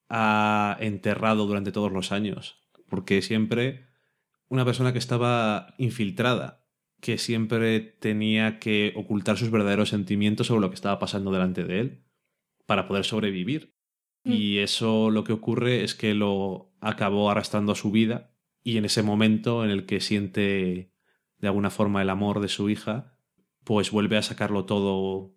ha enterrado durante todos los años, porque siempre una persona que estaba infiltrada, que siempre tenía que ocultar sus verdaderos sentimientos sobre lo que estaba pasando delante de él para poder sobrevivir. Y eso lo que ocurre es que lo acabó arrastrando a su vida y en ese momento en el que siente de alguna forma el amor de su hija, pues vuelve a sacarlo todo,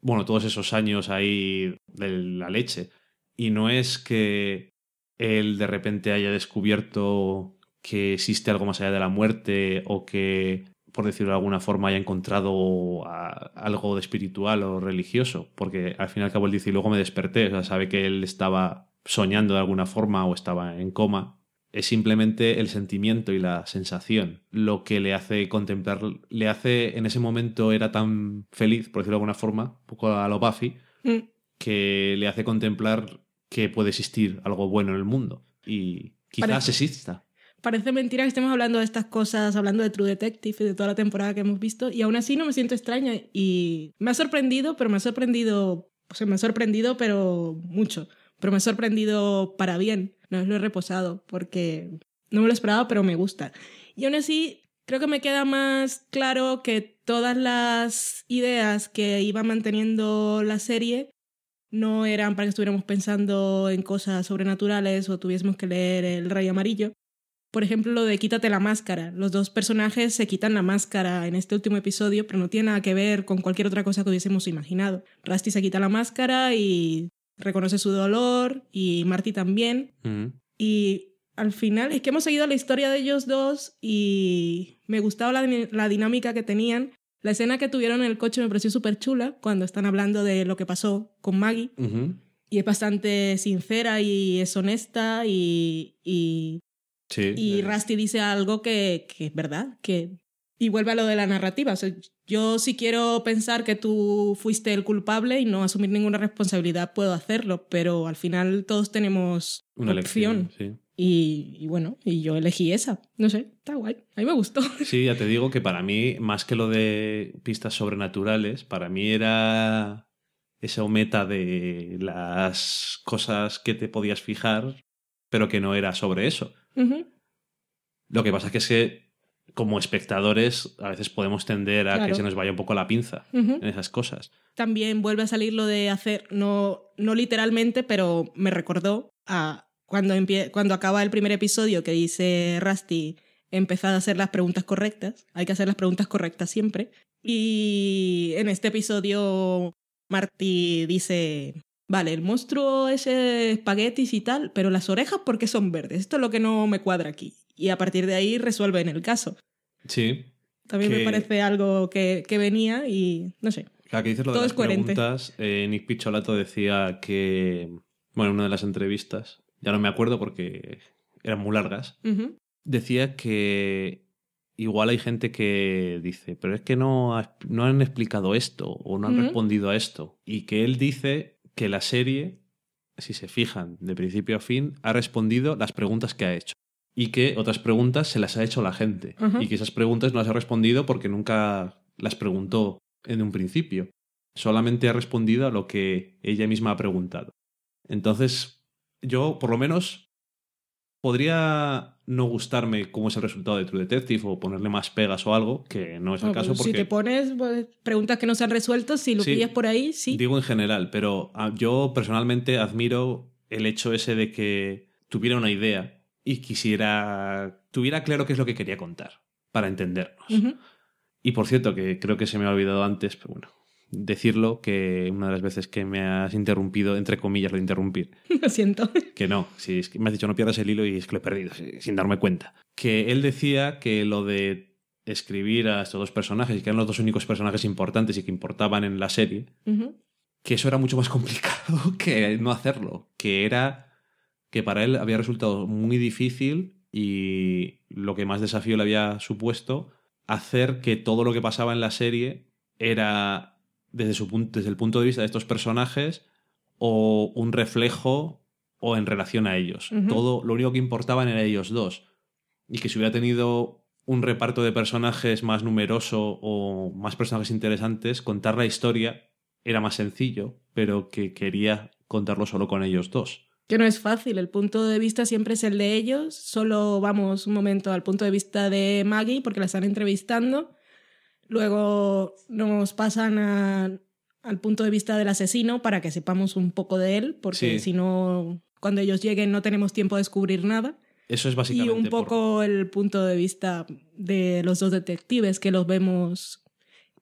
bueno, todos esos años ahí de la leche. Y no es que él de repente haya descubierto que existe algo más allá de la muerte o que por decirlo de alguna forma, haya encontrado a- algo de espiritual o religioso, porque al fin y al cabo él dice, y luego me desperté, o sea, sabe que él estaba soñando de alguna forma o estaba en coma. Es simplemente el sentimiento y la sensación lo que le hace contemplar, le hace, en ese momento era tan feliz, por decirlo de alguna forma, un poco a lo Buffy, Mm. que le hace contemplar que puede existir algo bueno en el mundo. Y quizás Parece- exista. Parece mentira que estemos hablando de estas cosas, hablando de True Detective y de toda la temporada que hemos visto, y aún así no me siento extraña. Y me ha sorprendido, pero me ha sorprendido, o sea, me ha sorprendido, pero mucho. Pero me ha sorprendido para bien. No lo he reposado, porque no me lo esperaba, pero me gusta. Y aún así, creo que me queda más claro que todas las ideas que iba manteniendo la serie no eran para que estuviéramos pensando en cosas sobrenaturales o tuviésemos que leer El Rey Amarillo. Por ejemplo, lo de quítate la máscara. Los dos personajes se quitan la máscara en este último episodio, pero no tiene nada que ver con cualquier otra cosa que hubiésemos imaginado. Rusty se quita la máscara y reconoce su dolor, y Marty también. Y al final es que hemos seguido la historia de ellos dos y me gustaba la, la dinámica que tenían. La escena que tuvieron en el coche me pareció súper chula cuando están hablando de lo que pasó con Maggie. Y es bastante sincera y es honesta y, y, Sí. y Rusty dice algo que, que es verdad, que... Y vuelve a lo de la narrativa. O sea, yo si quiero pensar que tú fuiste el culpable y no asumir ninguna responsabilidad, puedo hacerlo, pero al final todos tenemos una opción. elección. Sí. Y, y bueno, y yo elegí esa. No sé, está guay. A mí me gustó. (laughs) Sí, ya te digo que para mí, más que lo de pistas sobrenaturales, para mí era esa meta de las cosas que te podías fijar, pero que no era sobre eso. Lo que pasa es que, es que como espectadores a veces podemos tender a Claro. que se nos vaya un poco la pinza en esas cosas. También vuelve a salir lo de hacer, no, no literalmente, pero me recordó a cuando, cuando acaba el primer episodio que dice Rusty, empezad a hacer las preguntas correctas. Hay que hacer las preguntas correctas siempre. Y en este episodio Marty dice, vale, el monstruo es espaguetis y tal, pero las orejas, ¿por qué son verdes? Esto es lo que no me cuadra aquí. Y a partir de ahí resuelven el caso. Sí. También me parece algo que, que venía y no sé. Claro, que dices lo Todo de las preguntas. eh, Nick Picholato decía que, bueno, en una de las entrevistas, ya no me acuerdo porque eran muy largas, decía que igual hay gente que dice, pero es que no, no han explicado esto o no han respondido a esto. Y que él dice que la serie, si se fijan de principio a fin, ha respondido las preguntas que ha hecho. Y que otras preguntas se las ha hecho la gente. Y que esas preguntas no las ha respondido porque nunca las preguntó en un principio. Solamente ha respondido a lo que ella misma ha preguntado. Entonces, yo, por lo menos, podría no gustarme cómo es el resultado de True Detective o ponerle más pegas o algo, que no es el No, caso porque Si te pones pues, preguntas que no se han resuelto, si lo Sí. pillas por ahí, sí. digo en general, pero ah, yo personalmente admiro el hecho ese de que tuviera una idea y quisiera, tuviera claro qué es lo que quería contar para entendernos. Y por cierto, que creo que se me ha olvidado antes, pero bueno, decirlo que una de las veces que me has interrumpido, entre comillas, lo de interrumpir, (laughs) Lo siento. que no, si es que me has dicho no pierdas el hilo y es que lo he perdido, sin darme cuenta. Que él decía que lo de escribir a estos dos personajes, y que eran los dos únicos personajes importantes y que importaban en la serie, que eso era mucho más (laughs) complicado que no hacerlo, que era que para él había resultado muy difícil y lo que más desafío le había supuesto hacer que todo lo que pasaba en la serie era desde, su desde el punto de vista de estos personajes o un reflejo o en relación a ellos. Todo lo único que importaban era ellos dos. Y que si hubiera tenido un reparto de personajes más numeroso o más personajes interesantes, contar la historia era más sencillo, pero que quería contarlo solo con ellos dos. Que no es fácil, el punto de vista siempre es el de ellos. Solo vamos un momento al punto de vista de Maggie porque la están entrevistando. Luego nos pasan a- al punto de vista del asesino para que sepamos un poco de él, porque Sí. si no, cuando ellos lleguen no tenemos tiempo de descubrir nada. Eso es Y básicamente. un por- poco el punto de vista de los dos detectives que los vemos,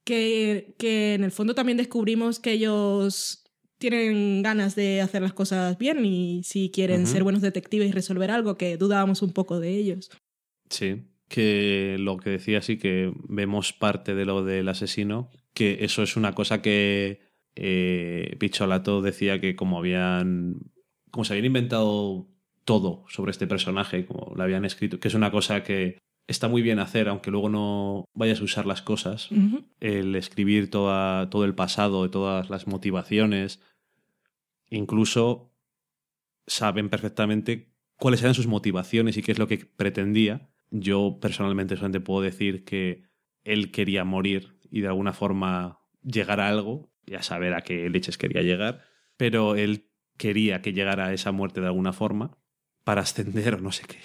que, que en el fondo también descubrimos que ellos tienen ganas de hacer las cosas bien y si quieren ser buenos detectives y resolver algo, que dudábamos un poco de ellos. Sí. Que lo que decía sí que vemos parte de lo del asesino, que eso es una cosa que eh, Picholato decía que como habían como se habían inventado todo sobre este personaje, como lo habían escrito, que es una cosa que está muy bien hacer, aunque luego no vayas a usar las cosas, el escribir toda, todo el pasado, todas las motivaciones, incluso saben perfectamente cuáles eran sus motivaciones y qué es lo que pretendía. Yo personalmente solamente puedo decir que él quería morir y de alguna forma llegar a algo, ya saber a qué leches quería llegar, pero él quería que llegara a esa muerte de alguna forma para ascender o no sé qué.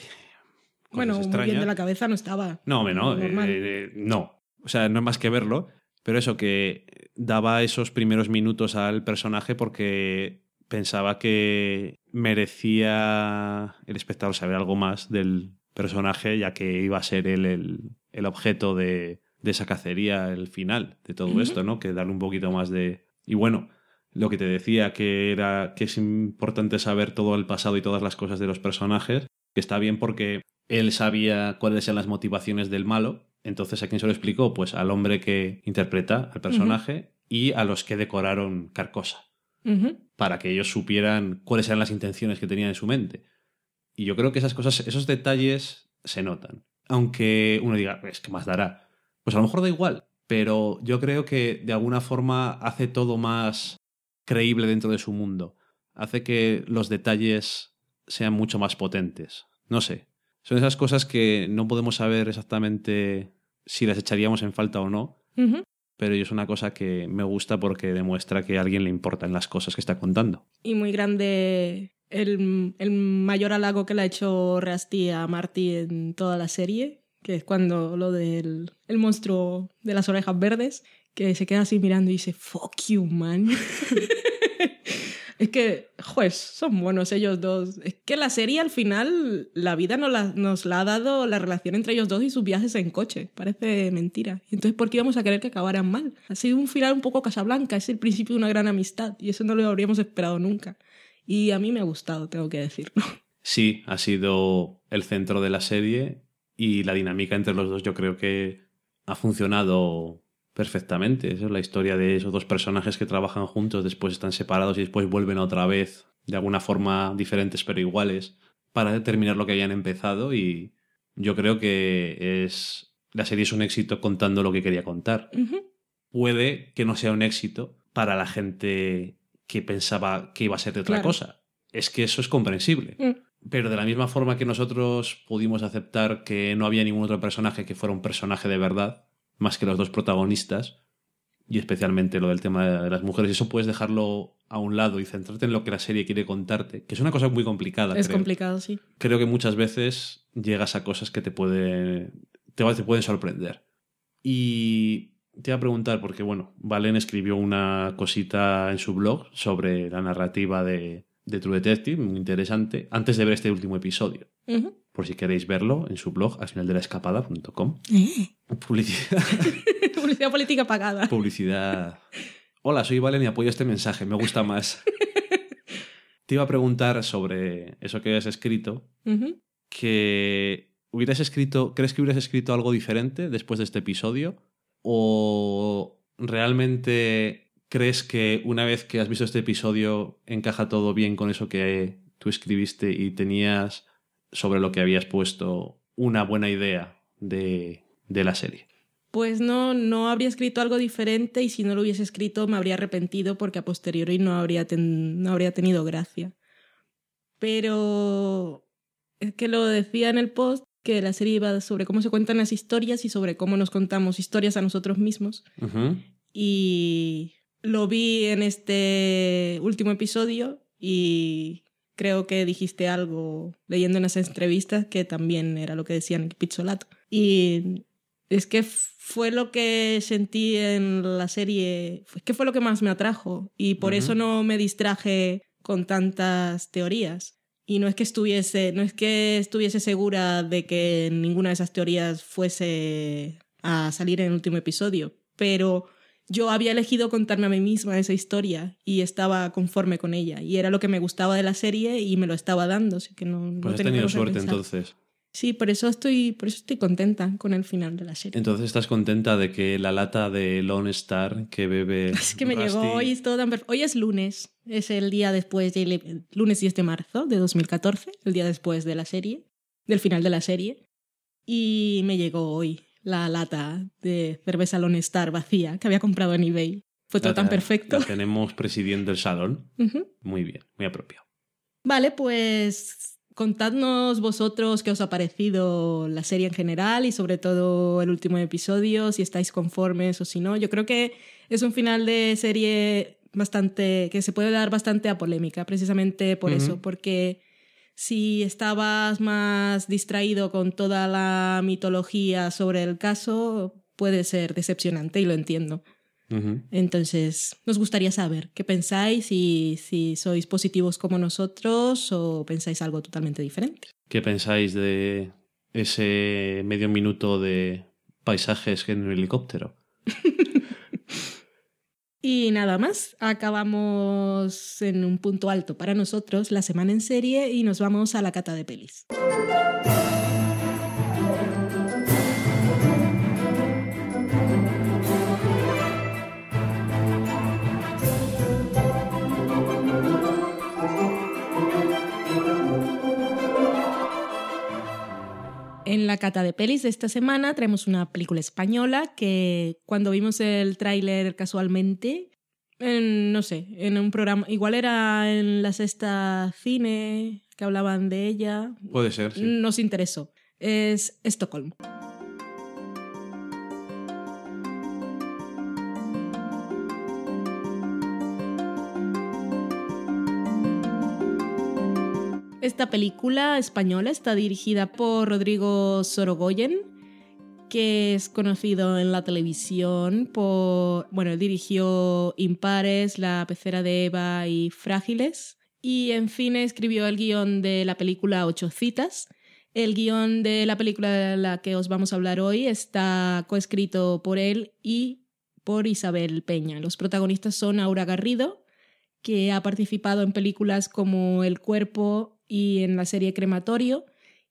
Bueno, muy bien de la cabeza no estaba. No, no. Eh, eh, no. O sea, no es más que verlo. Pero eso, que daba esos primeros minutos al personaje porque pensaba que merecía el espectador saber algo más del personaje, ya que iba a ser él el, el objeto de, de esa cacería, el final de todo esto, ¿no? Que darle un poquito más de. Y bueno, lo que te decía, que era que es importante saber todo el pasado y todas las cosas de los personajes, que está bien porque él sabía cuáles eran las motivaciones del malo. Entonces, ¿a quién se lo explicó? Pues al hombre que interpreta al personaje y a los que decoraron Carcosa, para que ellos supieran cuáles eran las intenciones que tenían en su mente. Y yo creo que esas cosas, esos detalles se notan. Aunque uno diga, es que más dará. Pues a lo mejor da igual, pero yo creo que de alguna forma hace todo más creíble dentro de su mundo. Hace que los detalles sean mucho más potentes. No sé. Son esas cosas que no podemos saber exactamente si las echaríamos en falta o no, Ujú. pero es una cosa que me gusta porque demuestra que a alguien le importan las cosas que está contando. Y muy grande el, el mayor halago que le ha hecho Rusty a Marty en toda la serie, que es cuando lo del el monstruo de las orejas verdes, que se queda así mirando y dice, fuck you, man. (laughs) es que, juez, son buenos ellos dos. Es que la serie al final, la vida nos la, nos la ha dado la relación entre ellos dos y sus viajes en coche. Parece mentira. Entonces, ¿por qué íbamos a querer que acabaran mal? Ha sido un final un poco Casablanca, es el principio de una gran amistad y eso no lo habríamos esperado nunca. Y a mí me ha gustado, tengo que decirlo. (laughs) Sí, ha sido el centro de la serie y la dinámica entre los dos yo creo que ha funcionado perfectamente. Esa es la historia de esos dos personajes que trabajan juntos, después están separados y después vuelven otra vez de alguna forma diferentes pero iguales para determinar lo que habían empezado y yo creo que es la serie es un éxito contando lo que quería contar. Puede que no sea un éxito para la gente que pensaba que iba a ser de otra Claro. cosa. Es que eso es comprensible. Mm. Pero de la misma forma que nosotros pudimos aceptar que no había ningún otro personaje que fuera un personaje de verdad, más que los dos protagonistas, y especialmente lo del tema de las mujeres, eso puedes dejarlo a un lado y centrarte en lo que la serie quiere contarte, que es una cosa muy complicada. Es creo. complicado, sí. Creo que muchas veces llegas a cosas que te, puede, te, te pueden sorprender. Y te iba a preguntar, porque bueno, Valen escribió una cosita en su blog sobre la narrativa de, de True Detective, muy interesante, antes de ver este último episodio. Por si queréis verlo en su blog, al final de la escapada.com. Eh. (laughs) Publicidad. (laughs) Publicidad política pagada. Publicidad. Hola, soy Valen y apoyo este mensaje, me gusta más. (laughs) Te iba a preguntar sobre eso que habías escrito, que hubieras escrito, ¿crees que hubieras escrito algo diferente después de este episodio? ¿O realmente crees que una vez que has visto este episodio encaja todo bien con eso que tú escribiste y tenías sobre lo que habías puesto una buena idea de, de la serie? Pues no, no habría escrito algo diferente y si no lo hubiese escrito me habría arrepentido porque a posteriori no habría, no habría tenido gracia. Pero es que lo decía en el post que la serie iba sobre cómo se cuentan las historias y sobre cómo nos contamos historias a nosotros mismos. Y lo vi en este último episodio y creo que dijiste algo leyendo en esas entrevistas que también era lo que decían en Pizzolato. Y es que fue lo que sentí en la serie, es que fue lo que más me atrajo y por eso no me distraje con tantas teorías. Y no es que estuviese, no es que estuviese segura de que ninguna de esas teorías fuese a salir en el último episodio, pero yo había elegido contarme a mí misma esa historia y estaba conforme con ella y era lo que me gustaba de la serie y me lo estaba dando, así que no, no Pues has tenía tenido suerte pensar. entonces. Sí, por eso estoy, por eso estoy contenta con el final de la serie. Entonces estás contenta de que la lata de Lone Star que bebe. (laughs) Es que me Rusty- llegó hoy, es todo tan perf- Hoy es lunes, es el día después del lunes 10 de marzo de 2014, el día después de la serie, del final de la serie. Y me llegó hoy la lata de cerveza Lone Star vacía que había comprado en eBay. Fue todo La- tan perfecto. la tenemos presidiendo el salón. Muy bien, muy apropiado. Vale, pues contadnos vosotros qué os ha parecido la serie en general y sobre todo el último episodio, si estáis conformes o si no. Yo creo que es un final de serie bastante que se puede dar bastante a polémica, precisamente por eso, porque si estabas más distraído con toda la mitología sobre el caso, puede ser decepcionante y lo entiendo. Entonces, nos gustaría saber qué pensáis y si sois positivos como nosotros o pensáis algo totalmente diferente. ¿Qué pensáis de ese medio minuto de paisajes en un helicóptero? (laughs) Y nada más, acabamos en un punto alto para nosotros la semana en serie y nos vamos a la cata de pelis. En la cata de pelis de esta semana traemos una película española que cuando vimos el tráiler casualmente, en, no sé, en un programa, igual era en la sexta cine que hablaban de ella, Puede ser, sí. nos interesó. Es Estocolmo. Esta película española está dirigida por Rodrigo Sorogoyen, que es conocido en la televisión por, bueno, dirigió Impares, La pecera de Eva y Frágiles, y en fin escribió el guion de la película Ocho citas. El guion de la película de la que os vamos a hablar hoy está coescrito por él y por Isabel Peña. Los protagonistas son Aura Garrido, que ha participado en películas como El cuerpo y en la serie Crematorio,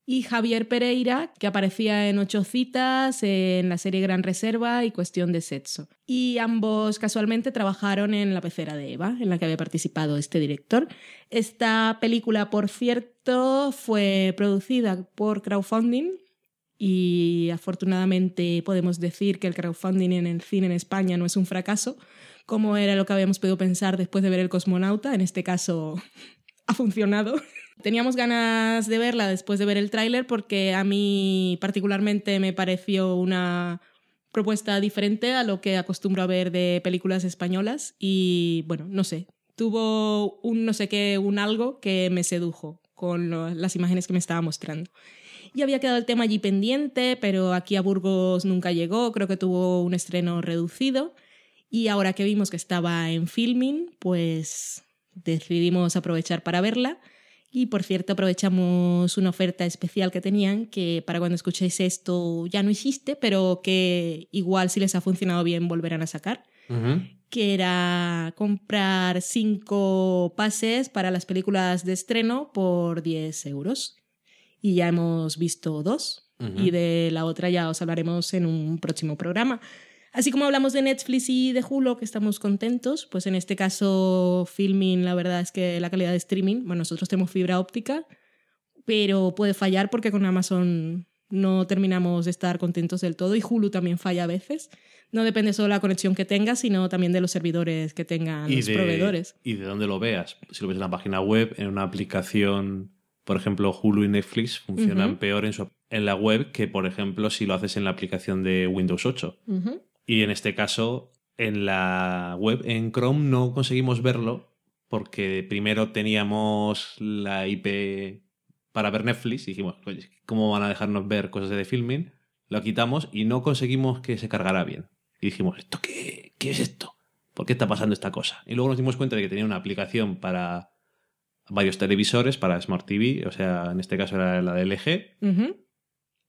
y Javier Pereira, que aparecía en Ocho citas, en la serie Gran Reserva y Cuestión de Sexo. Y ambos casualmente trabajaron en La pecera de Eva, en la que había participado este director. Esta película, por cierto, fue producida por crowdfunding y afortunadamente podemos decir que el crowdfunding en el cine en España no es un fracaso, como era lo que habíamos podido pensar después de ver El Cosmonauta. En este caso (laughs) ha funcionado. Teníamos ganas de verla después de ver el tráiler porque a mí particularmente me pareció una propuesta diferente a lo que acostumbro a ver de películas españolas y bueno, no sé, tuvo un no sé qué, un algo que me sedujo con las imágenes que me estaba mostrando. Y había quedado el tema allí pendiente, pero aquí a Burgos nunca llegó, creo que tuvo un estreno reducido. Y ahora que vimos que estaba en filming, pues decidimos aprovechar para verla. Y por cierto, aprovechamos una oferta especial que tenían, que para cuando escuchéis esto ya no existe, pero que igual si les ha funcionado bien volverán a sacar, Ujú. que era comprar cinco pases para las películas de estreno por 10 euros. Y ya hemos visto dos, Ujú. y de la otra ya os hablaremos en un próximo programa. Así como hablamos de Netflix y de Hulu, que estamos contentos, pues en este caso Filming, la verdad es que la calidad de streaming, bueno, nosotros tenemos fibra óptica, pero puede fallar porque con Amazon no terminamos de estar contentos del todo y Hulu también falla a veces. No depende solo de la conexión que tengas, sino también de los servidores que tengan y los de, proveedores. y de dónde lo veas. Si lo ves en la página web, en una aplicación, por ejemplo, Hulu y Netflix funcionan peor en, su- en la web que, por ejemplo, si lo haces en la aplicación de Windows 8. Ujú. Y en este caso, en la web, en Chrome, no conseguimos verlo porque primero teníamos la IP para ver Netflix y dijimos, oye, ¿cómo van a dejarnos ver cosas de filming? Lo quitamos y no conseguimos que se cargara bien. Y dijimos, ¿esto qué, qué es esto? ¿Por qué está pasando esta cosa? Y luego nos dimos cuenta de que tenía una aplicación para varios televisores, para Smart TV, o sea, en este caso era la de LG,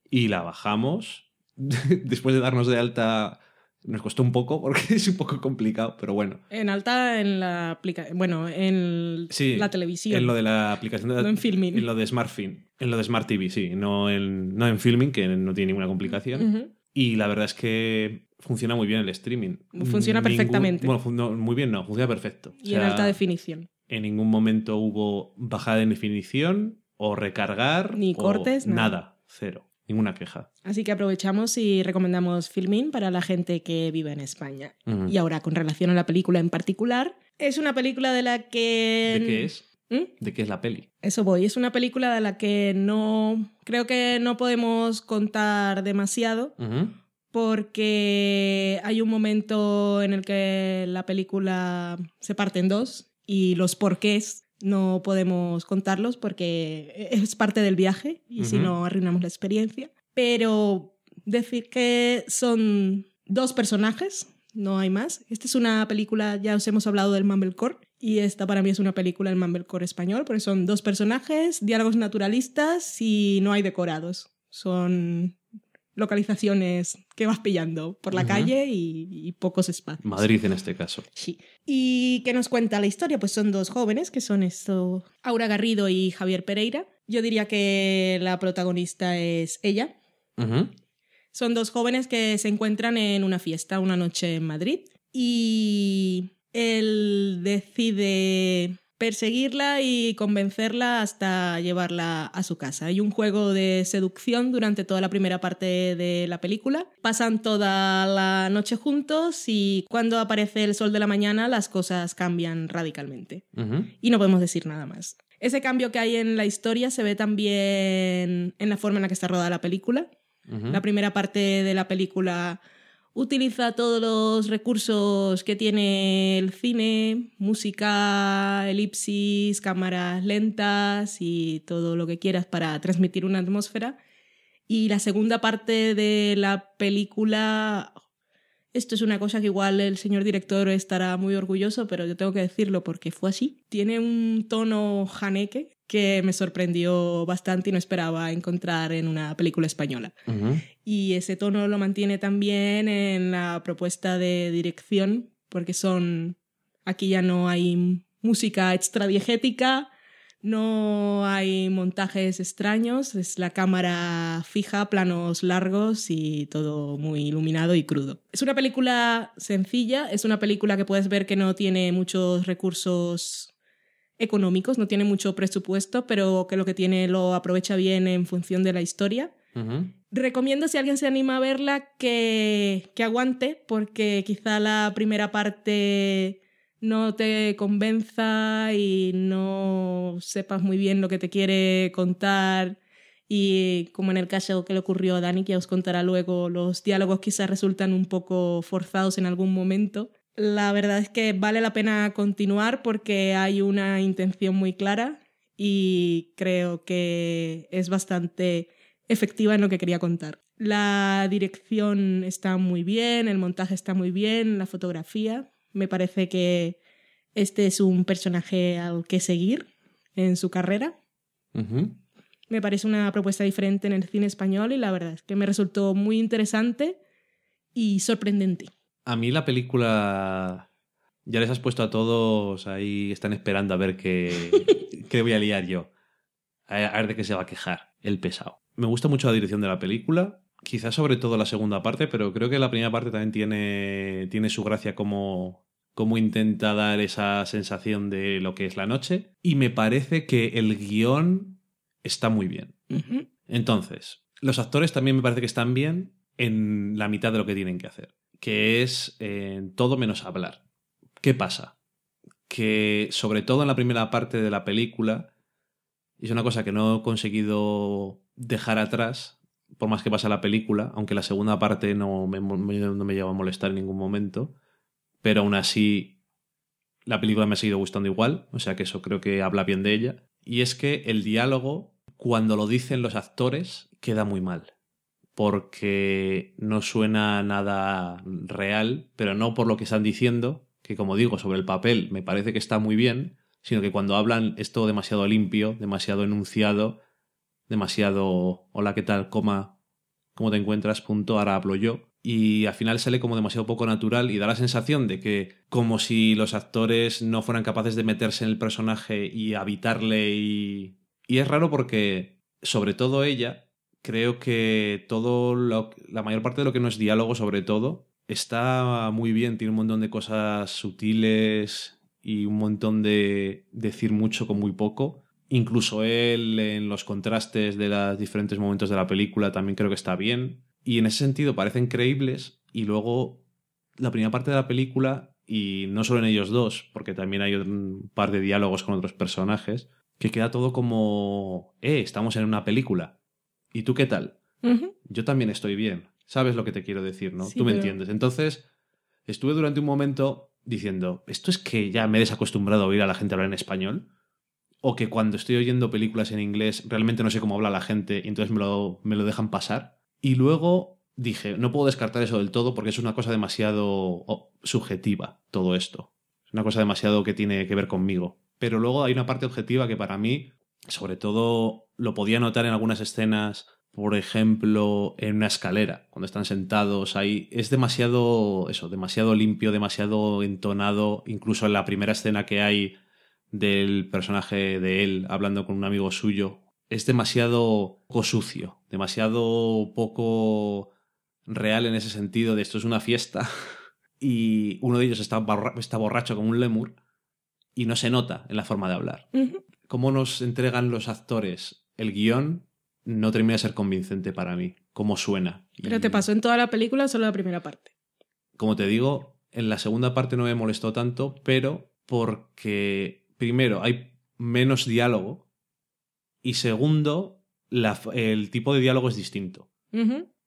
y la bajamos. (laughs) Después de darnos de alta Nos costó un poco porque (laughs) es un poco complicado, pero bueno. En alta en la aplicación. Bueno, en Sí, la televisión. En lo de la aplicación de la- No en Filmin. En lo de SmartFilm. En lo de Smart TV, sí. No en, no en Filming, que no tiene ninguna complicación. Y la verdad es que funciona muy bien el streaming. Funciona Ningún- perfectamente. bueno, fun- no, muy bien, no, funciona perfecto. O Y en alta definición. En ningún momento hubo bajada de definición o recargar. Ni o cortes, nada. Nada, cero. Ninguna queja. Así que aprovechamos y recomendamos Filmin para la gente que vive en España. Y ahora, con relación a la película en particular, es una película de la que... ¿De qué es? ¿Mm? ¿De qué es la peli? Eso voy. Es una película de la que no. Creo que no podemos contar demasiado. Porque hay un momento en el que la película se parte en dos y los porqués no podemos contarlos porque es parte del viaje y si no arruinamos la experiencia. Pero decir que son dos personajes, no hay más. Esta es una película, ya os hemos hablado del Mumblecore y esta para mí es una película del Mumblecore español porque son dos personajes, diálogos naturalistas y no hay decorados. Son localizaciones que vas pillando por la calle y, y pocos espacios. Madrid en este caso. Sí. ¿Y qué nos cuenta la historia? Pues son dos jóvenes que son esto, Aura Garrido y Javier Pereira. Yo diría que la protagonista es ella. Son dos jóvenes que se encuentran en una fiesta una noche en Madrid y él decide perseguirla y convencerla hasta llevarla a su casa. Hay un juego de seducción durante toda la primera parte de la película. Pasan toda la noche juntos y cuando aparece el sol de la mañana las cosas cambian radicalmente y no podemos decir nada más. Ese cambio que hay en la historia se ve también en la forma en la que está rodada la película. La primera parte de la película utiliza todos los recursos que tiene el cine, música, elipsis, cámaras lentas y todo lo que quieras para transmitir una atmósfera. Y la segunda parte de la película, esto es una cosa que igual el señor director estará muy orgulloso, pero yo tengo que decirlo porque fue así. Tiene un tono janeque que me sorprendió bastante y no esperaba encontrar en una película española. Y ese tono lo mantiene también en la propuesta de dirección, porque son. Aquí ya no hay música extradiegética, no hay montajes extraños, es la cámara fija, planos largos y todo muy iluminado y crudo. Es una película sencilla, es una película que puedes ver que no tiene muchos recursos económicos, no tiene mucho presupuesto, pero que lo que tiene lo aprovecha bien en función de la historia. Recomiendo si alguien se anima a verla que, que aguante, porque quizá la primera parte no te convenza y no sepas muy bien lo que te quiere contar. Y como en el caso que le ocurrió a Dani, que ya os contará luego, los diálogos quizás resultan un poco forzados en algún momento. La verdad es que vale la pena continuar porque hay una intención muy clara y creo que es bastante efectiva en lo que quería contar. La dirección está muy bien, el montaje está muy bien, la fotografía. Me parece que este es un personaje al que seguir en su carrera. Me parece una propuesta diferente en el cine español y la verdad es que me resultó muy interesante y sorprendente. A mí la película ya les has puesto a todos ahí, están esperando a ver qué, (laughs) qué voy a liar yo. A ver de qué se va a quejar el pesado. Me gusta mucho la dirección de la película, quizás sobre todo la segunda parte, pero creo que la primera parte también tiene, tiene su gracia como, como intenta dar esa sensación de lo que es la noche. Y me parece que el guion está muy bien. Entonces, los actores también me parece que están bien en la mitad de lo que tienen que hacer, que es eh, todo menos hablar. ¿Qué pasa? Que sobre todo en la primera parte de la película, y es una cosa que no he conseguido dejar atrás, por más que pasa la película, aunque la segunda parte no me, no me lleva a molestar en ningún momento, pero aún así la película me ha seguido gustando igual, o sea que eso creo que habla bien de ella. Y es que el diálogo, cuando lo dicen los actores, queda muy mal. Porque no suena nada real, pero no por lo que están diciendo, que como digo, sobre el papel me parece que está muy bien, sino que cuando hablan es todo demasiado limpio, demasiado enunciado, demasiado hola, ¿qué tal? Coma, ¿cómo te encuentras? Punto, ahora hablo yo. y al final sale como demasiado poco natural y da la sensación de que como si los actores no fueran capaces de meterse en el personaje y habitarle y... Y es raro porque, sobre todo ella, creo que todo lo- la mayor parte de lo que no es diálogo, sobre todo, está muy bien, tiene un montón de cosas sutiles y un montón de decir mucho con muy poco. Incluso él en los contrastes de los diferentes momentos de la película también creo que está bien. Y en ese sentido parecen creíbles y luego la primera parte de la película, y no solo en ellos dos, porque también hay un par de diálogos con otros personajes, que queda todo como, eh, estamos en una película. ¿Y tú qué tal? Yo también estoy bien. ¿Sabes lo que te quiero decir, no? Sí, Tú me pero- entiendes. Entonces, estuve durante un momento diciendo, ¿esto es que ya me he desacostumbrado a oír a la gente hablar en español? ¿O que cuando estoy oyendo películas en inglés realmente no sé cómo habla la gente y entonces me lo, me lo dejan pasar? Y luego dije, no puedo descartar eso del todo porque es una cosa demasiado oh, subjetiva, todo esto. Es una cosa demasiado que tiene que ver conmigo. Pero luego hay una parte objetiva que para mí, sobre todo, lo podía notar en algunas escenas por ejemplo, en una escalera, cuando están sentados ahí, es demasiado, eso, demasiado limpio, demasiado entonado, incluso en la primera escena que hay del personaje de él hablando con un amigo suyo, es demasiado poco sucio, demasiado poco real en ese sentido de esto es una fiesta (laughs) y uno de ellos está, está borracho como un lemur y no se nota en la forma de hablar. Cómo nos entregan los actores el guion no termina de ser convincente para mí. Cómo suena. Pero Y, te pasó en toda la película o solo la primera parte. Como te digo, en la segunda parte no me molestó tanto, pero porque, primero, hay menos diálogo y segundo, la el tipo de diálogo es distinto.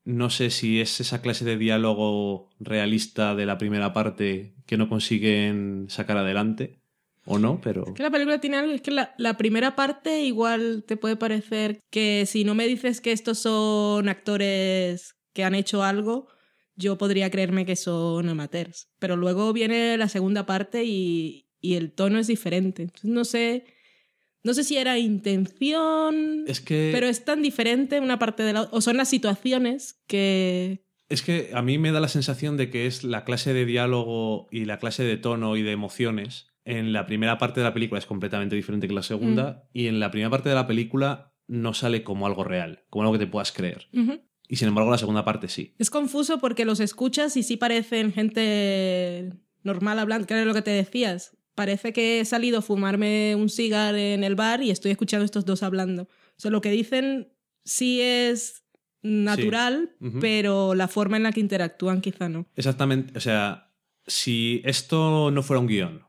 No sé si es esa clase de diálogo realista de la primera parte que no consiguen sacar adelante o no, pero... Es que la película tiene algo, es que la, la primera parte igual te puede parecer que si no me dices que estos son actores que han hecho algo, yo podría creerme que son amateurs. Pero luego viene la segunda parte y, y el tono es diferente. Entonces, no sé, no sé si era intención, Es que... pero es tan diferente una parte de la otra. O son las situaciones que... Es que a mí me da la sensación de que es la clase de diálogo y la clase de tono y de emociones. En la primera parte de la película es completamente diferente que la segunda. Y en la primera parte de la película no sale como algo real, como algo que te puedas creer. Y sin embargo, la segunda parte sí. Es confuso porque los escuchas y sí parecen gente normal hablando, que era lo que te decías. Parece que he salido a fumarme un cigar en el bar y estoy escuchando a estos dos hablando. O sea, lo que dicen sí es natural, pero la forma en la que interactúan quizá no. Exactamente. O sea, si esto no fuera un guion,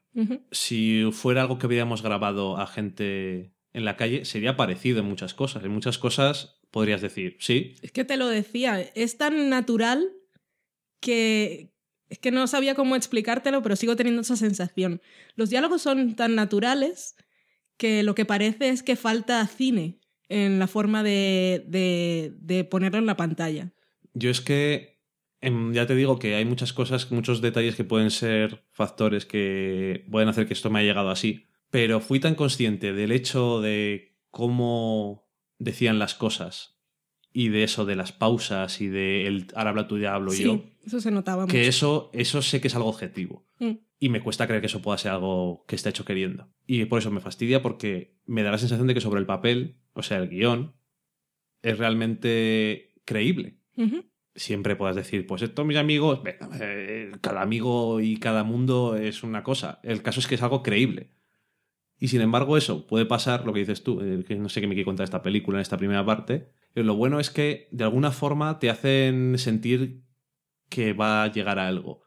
Si fuera algo que hubiéramos grabado a gente en la calle, sería parecido en muchas cosas. En muchas cosas podrías decir, sí, Es que te lo decía, es tan natural que es que no sabía cómo explicártelo, pero sigo teniendo esa sensación. Los diálogos son tan naturales que lo que parece es que falta cine en la forma de, de, de ponerlo en la pantalla. Yo es que ya te digo que hay muchas cosas, muchos detalles que pueden ser factores que pueden hacer que esto me haya llegado así. Pero fui tan consciente del hecho de cómo decían las cosas y de eso, de las pausas y de el ahora habla tú, ya hablo sí, yo, eso se notaba que mucho. eso, eso sé que es algo objetivo. Mm. Y me cuesta creer que eso pueda ser algo que está hecho queriendo. Y por eso me fastidia porque me da la sensación de que sobre el papel, o sea, el guion, es realmente creíble. Siempre puedas decir, pues esto, mis amigos, eh, cada amigo y cada mundo es una cosa. El caso es que es algo creíble. Y sin embargo, eso puede pasar, lo que dices tú, eh, que no sé qué me quiere contar esta película en esta primera parte. Pero lo bueno es que de alguna forma te hacen sentir que va a llegar a algo.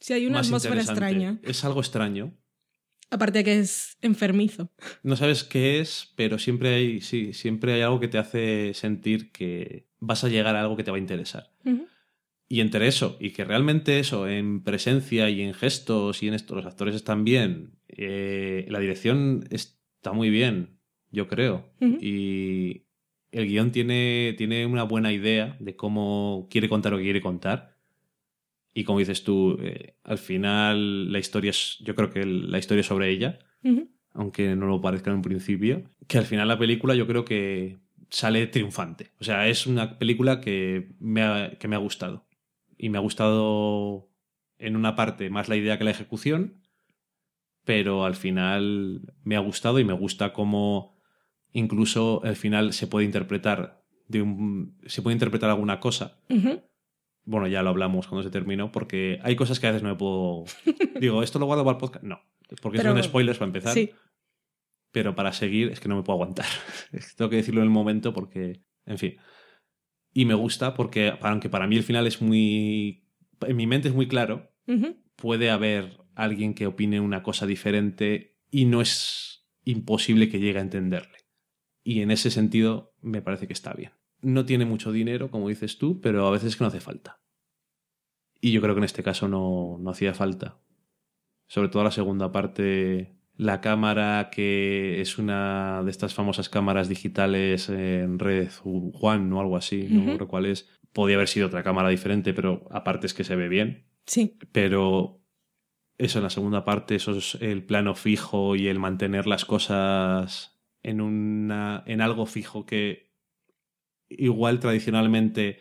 Sí, hay una más atmósfera extraña. Es algo extraño. Aparte de que es enfermizo. No sabes qué es, pero siempre hay, sí, siempre hay algo que te hace sentir que vas a llegar a algo que te va a interesar. Y entre eso, y que realmente eso, en presencia y en gestos y en esto, los actores están bien, eh, la dirección está muy bien, yo creo. Y el guion tiene, tiene una buena idea de cómo quiere contar lo que quiere contar. Y como dices tú, eh, al final la historia es, yo creo que la historia es sobre ella, aunque no lo parezca en un principio. Que al final la película yo creo que sale triunfante. O sea, es una película que me ha, que me ha gustado. Y me ha gustado en una parte más la idea que la ejecución, pero al final me ha gustado y me gusta cómo incluso al final se puede interpretar de un, se puede interpretar alguna cosa. Bueno, ya lo hablamos cuando se terminó, porque hay cosas que a veces no me puedo. (laughs) Digo, ¿esto lo guardo para el podcast? No. Porque Pero- son spoilers para empezar. Sí. Pero para seguir es que no me puedo aguantar. (laughs) Tengo que decirlo en el momento porque. En fin. Y me gusta porque, aunque para mí el final es muy. En mi mente es muy claro, puede haber alguien que opine una cosa diferente y no es imposible que llegue a entenderle. Y en ese sentido me parece que está bien. No tiene mucho dinero, como dices tú, pero a veces es que no hace falta. Y yo creo que en este caso no, no hacía falta. Sobre todo la segunda parte, la cámara que es una de estas famosas cámaras digitales en red One o algo así, no recuerdo cuál es. Podía haber sido otra cámara diferente, pero aparte es que se ve bien Sí. pero eso en la segunda parte, eso es el plano fijo y el mantener las cosas en, una, en algo fijo que igual tradicionalmente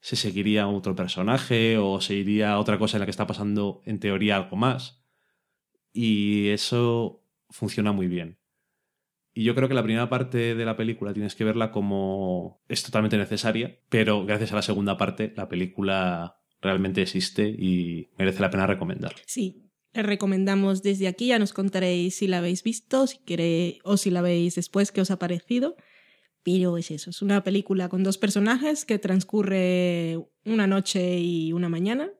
se seguiría a otro personaje o se iría a otra cosa en la que está pasando en teoría algo más. Y eso funciona muy bien. Y yo creo que la primera parte de la película tienes que verla como es totalmente necesaria, pero gracias a la segunda parte la película realmente existe y merece la pena recomendar. Sí, le recomendamos desde aquí. Ya nos contaréis si la habéis visto, si queréis, o si la veis después, qué os ha parecido. Pero es eso, es una película con dos personajes que transcurre una noche y una mañana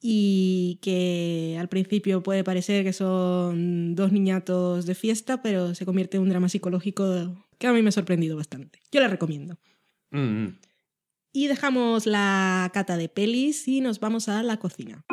y que al principio puede parecer que son dos niñatos de fiesta, pero se convierte en un drama psicológico que a mí me ha sorprendido bastante. Yo la recomiendo. Mm, mm. Y dejamos la cata de pelis y nos vamos a la cocina.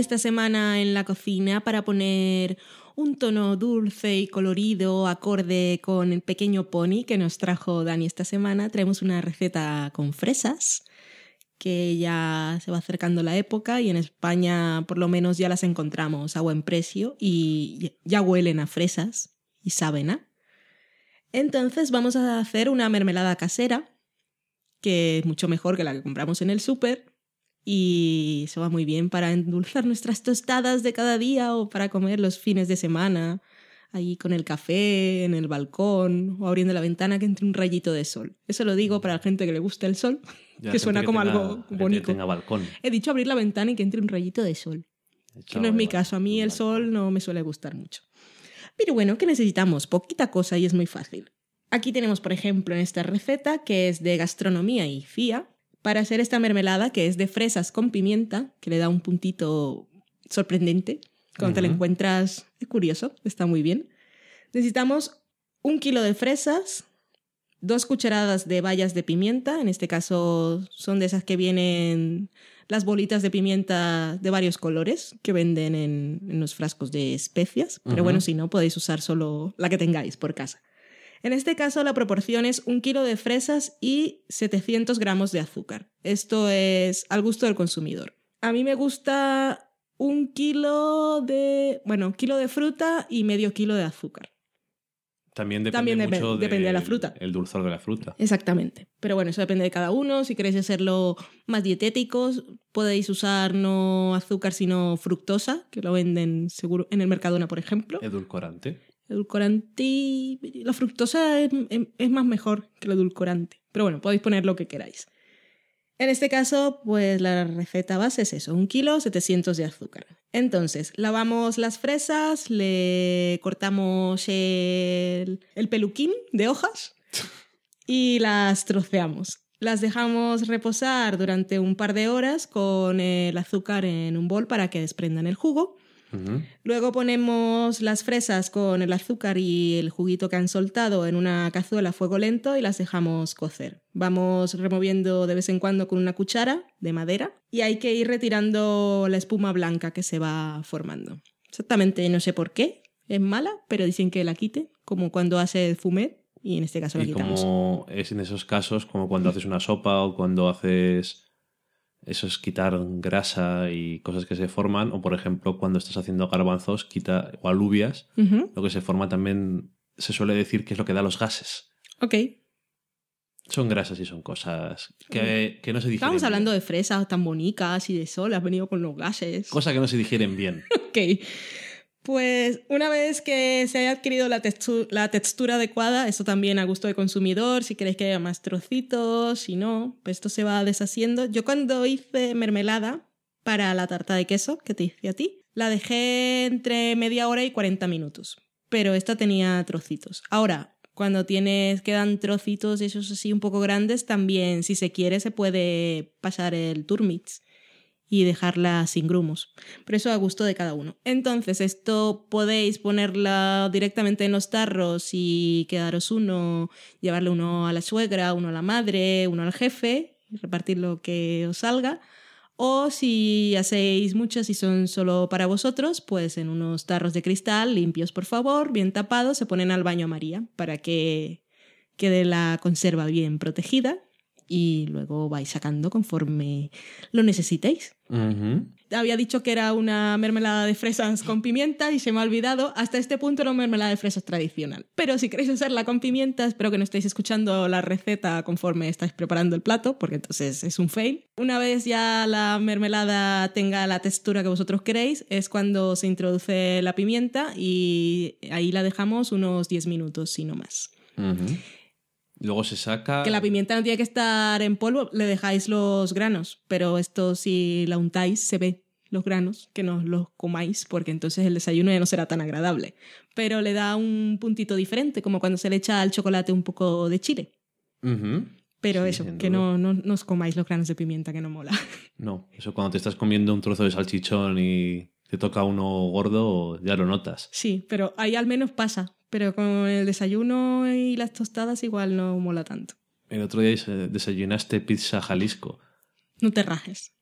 Esta semana en la cocina, para poner un tono dulce y colorido, acorde con el pequeño pony que nos trajo Dani esta semana, traemos una receta con fresas, que ya se va acercando la época y en España por lo menos ya las encontramos a buen precio y ya huelen a fresas y saben a. Entonces vamos a hacer una mermelada casera, que es mucho mejor que la que compramos en el súper y se va muy bien para endulzar nuestras tostadas de cada día o para comer los fines de semana, ahí con el café, en el balcón o abriendo la ventana que entre un rayito de sol. Eso lo digo para la gente que le gusta el sol, Ya, que suena como tenga- algo bonito. Que tenga balcón. He dicho abrir la ventana y que entre un rayito de sol, que no es mi caso. A mí el sol no me suele gustar mucho. Pero bueno, ¿qué necesitamos? Poquita cosa y es muy fácil. Aquí tenemos, por ejemplo, en esta receta, que es de gastronomía y FIA, para hacer esta mermelada que es de fresas con pimienta, que le da un puntito sorprendente. Cuando te la encuentras, es curioso, está muy bien. Necesitamos un kilo de fresas, dos cucharadas de bayas de pimienta, en este caso son de esas que vienen las bolitas de pimienta de varios colores que venden en, en los frascos de especias, pero bueno, si no, podéis usar solo la que tengáis por casa. En este caso, la proporción es un kilo de fresas y 700 gramos de azúcar. Esto es al gusto del consumidor. A mí me gusta un kilo de, bueno, kilo de fruta y medio kilo de azúcar. También depende También mucho depende de la fruta. El dulzor de la fruta. Exactamente. Pero bueno, eso depende de cada uno. Si queréis hacerlo más dietéticos, podéis usar no azúcar, sino fructosa, que lo venden seguro en el Mercadona, por ejemplo. Edulcorante. Edulcorante. La fructosa es, es- es más mejor que el edulcorante. Pero bueno, podéis poner lo que queráis. En este caso, pues la receta base es eso, un kilo 700 de azúcar. Entonces, lavamos las fresas, le cortamos el, el peluquín de hojas (laughs) y las troceamos. Las dejamos reposar durante un par de horas con el azúcar en un bol para que desprendan el jugo. Luego ponemos las fresas con el azúcar y el juguito que han soltado en una cazuela a fuego lento y las dejamos cocer. Vamos removiendo de vez en cuando con una cuchara de madera y hay que ir retirando la espuma blanca que se va formando. Exactamente no sé por qué, es mala, pero dicen que la quite, como cuando hace el fumet, Y en este caso la Y quitamos. como es en esos casos, como cuando haces una sopa o cuando haces. Eso es quitar grasa y cosas que se forman. O por ejemplo, cuando estás haciendo garbanzos quita, o alubias, lo que se forma también se suele decir que es lo que da los gases. Ok. Son grasas y son cosas que, que no se digieren. Estábamos hablando bien. de fresas tan bonitas y de sol, has venido con los gases. Cosas que no se digieren bien. (laughs) Ok. Pues una vez que se haya adquirido la, textu- la textura adecuada, eso también a gusto de consumidor, si queréis que haya más trocitos, si no, pues esto se va deshaciendo. Yo cuando hice mermelada para la tarta de queso, que te hice a ti, la dejé entre media hora y 40 minutos, pero esta tenía trocitos. Ahora, cuando tienes, quedan trocitos esos así un poco grandes, también si se quiere se puede pasar el turmix y dejarla sin grumos. Pero eso a gusto de cada uno. Entonces, esto podéis ponerla directamente en los tarros y quedaros uno, llevarle uno a la suegra, uno a la madre, uno al jefe, y repartir lo que os salga. O si hacéis muchos y son solo para vosotros, pues en unos tarros de cristal, limpios por favor, bien tapados, se ponen al baño a María para que quede la conserva bien protegida y luego vais sacando conforme lo necesitéis. Había dicho que era una mermelada de fresas con pimienta y se me ha olvidado. Hasta este punto era una mermelada de fresas tradicional. Pero si queréis hacerla con pimienta, espero que no estéis escuchando la receta conforme estáis preparando el plato, porque entonces es un fail. Una vez ya la mermelada tenga la textura que vosotros queréis, es cuando se introduce la pimienta y ahí la dejamos unos 10 minutos, si no más. Ujú. Luego se saca. Que la pimienta no tiene que estar en polvo, le dejáis los granos, pero esto si la untáis se ve los granos, que no los comáis, porque entonces el desayuno ya no será tan agradable. Pero le da un puntito diferente, como cuando se le echa al chocolate un poco de chile. Pero Sí, eso, que no, no, no os comáis los granos de pimienta, que no mola. (laughs) No, eso cuando te estás comiendo un trozo de salchichón y te toca uno gordo, ya lo notas. Sí, pero ahí al menos pasa. Pero con el desayuno y las tostadas igual no mola tanto. El otro día se- desayunaste pizza Jalisco. No te rajes.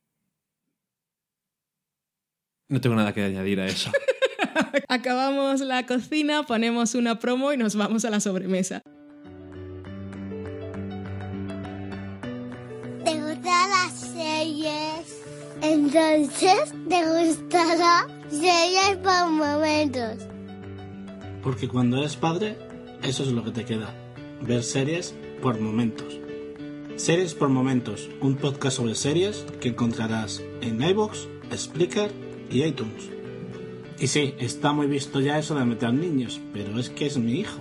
No tengo nada que añadir a eso. (laughs) Acabamos la cocina, ponemos una promo y nos vamos a la sobremesa. ¿Te gustan las series? Entonces, ¿te gustará series por momentos? Porque cuando eres padre, eso es lo que te queda. Ver series por momentos. Series por momentos, un podcast sobre series que encontrarás en iVoox, Spreaker y iTunes. Y sí, está muy visto ya eso de meter niños, pero es que es mi hijo.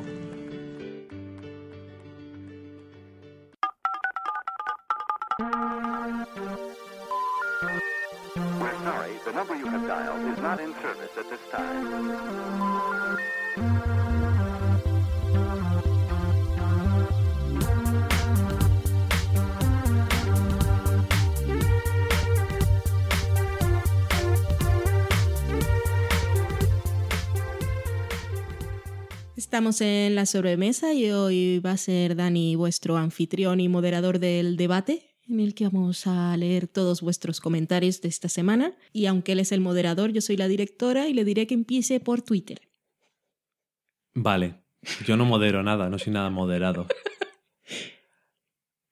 Estamos en la sobremesa y hoy va a ser Dani vuestro anfitrión y moderador del debate en el que vamos a leer todos vuestros comentarios de esta semana. Y aunque él es el moderador, yo soy la directora y le diré que empiece por Twitter. Vale, yo no modero nada, no soy nada moderado. (laughs)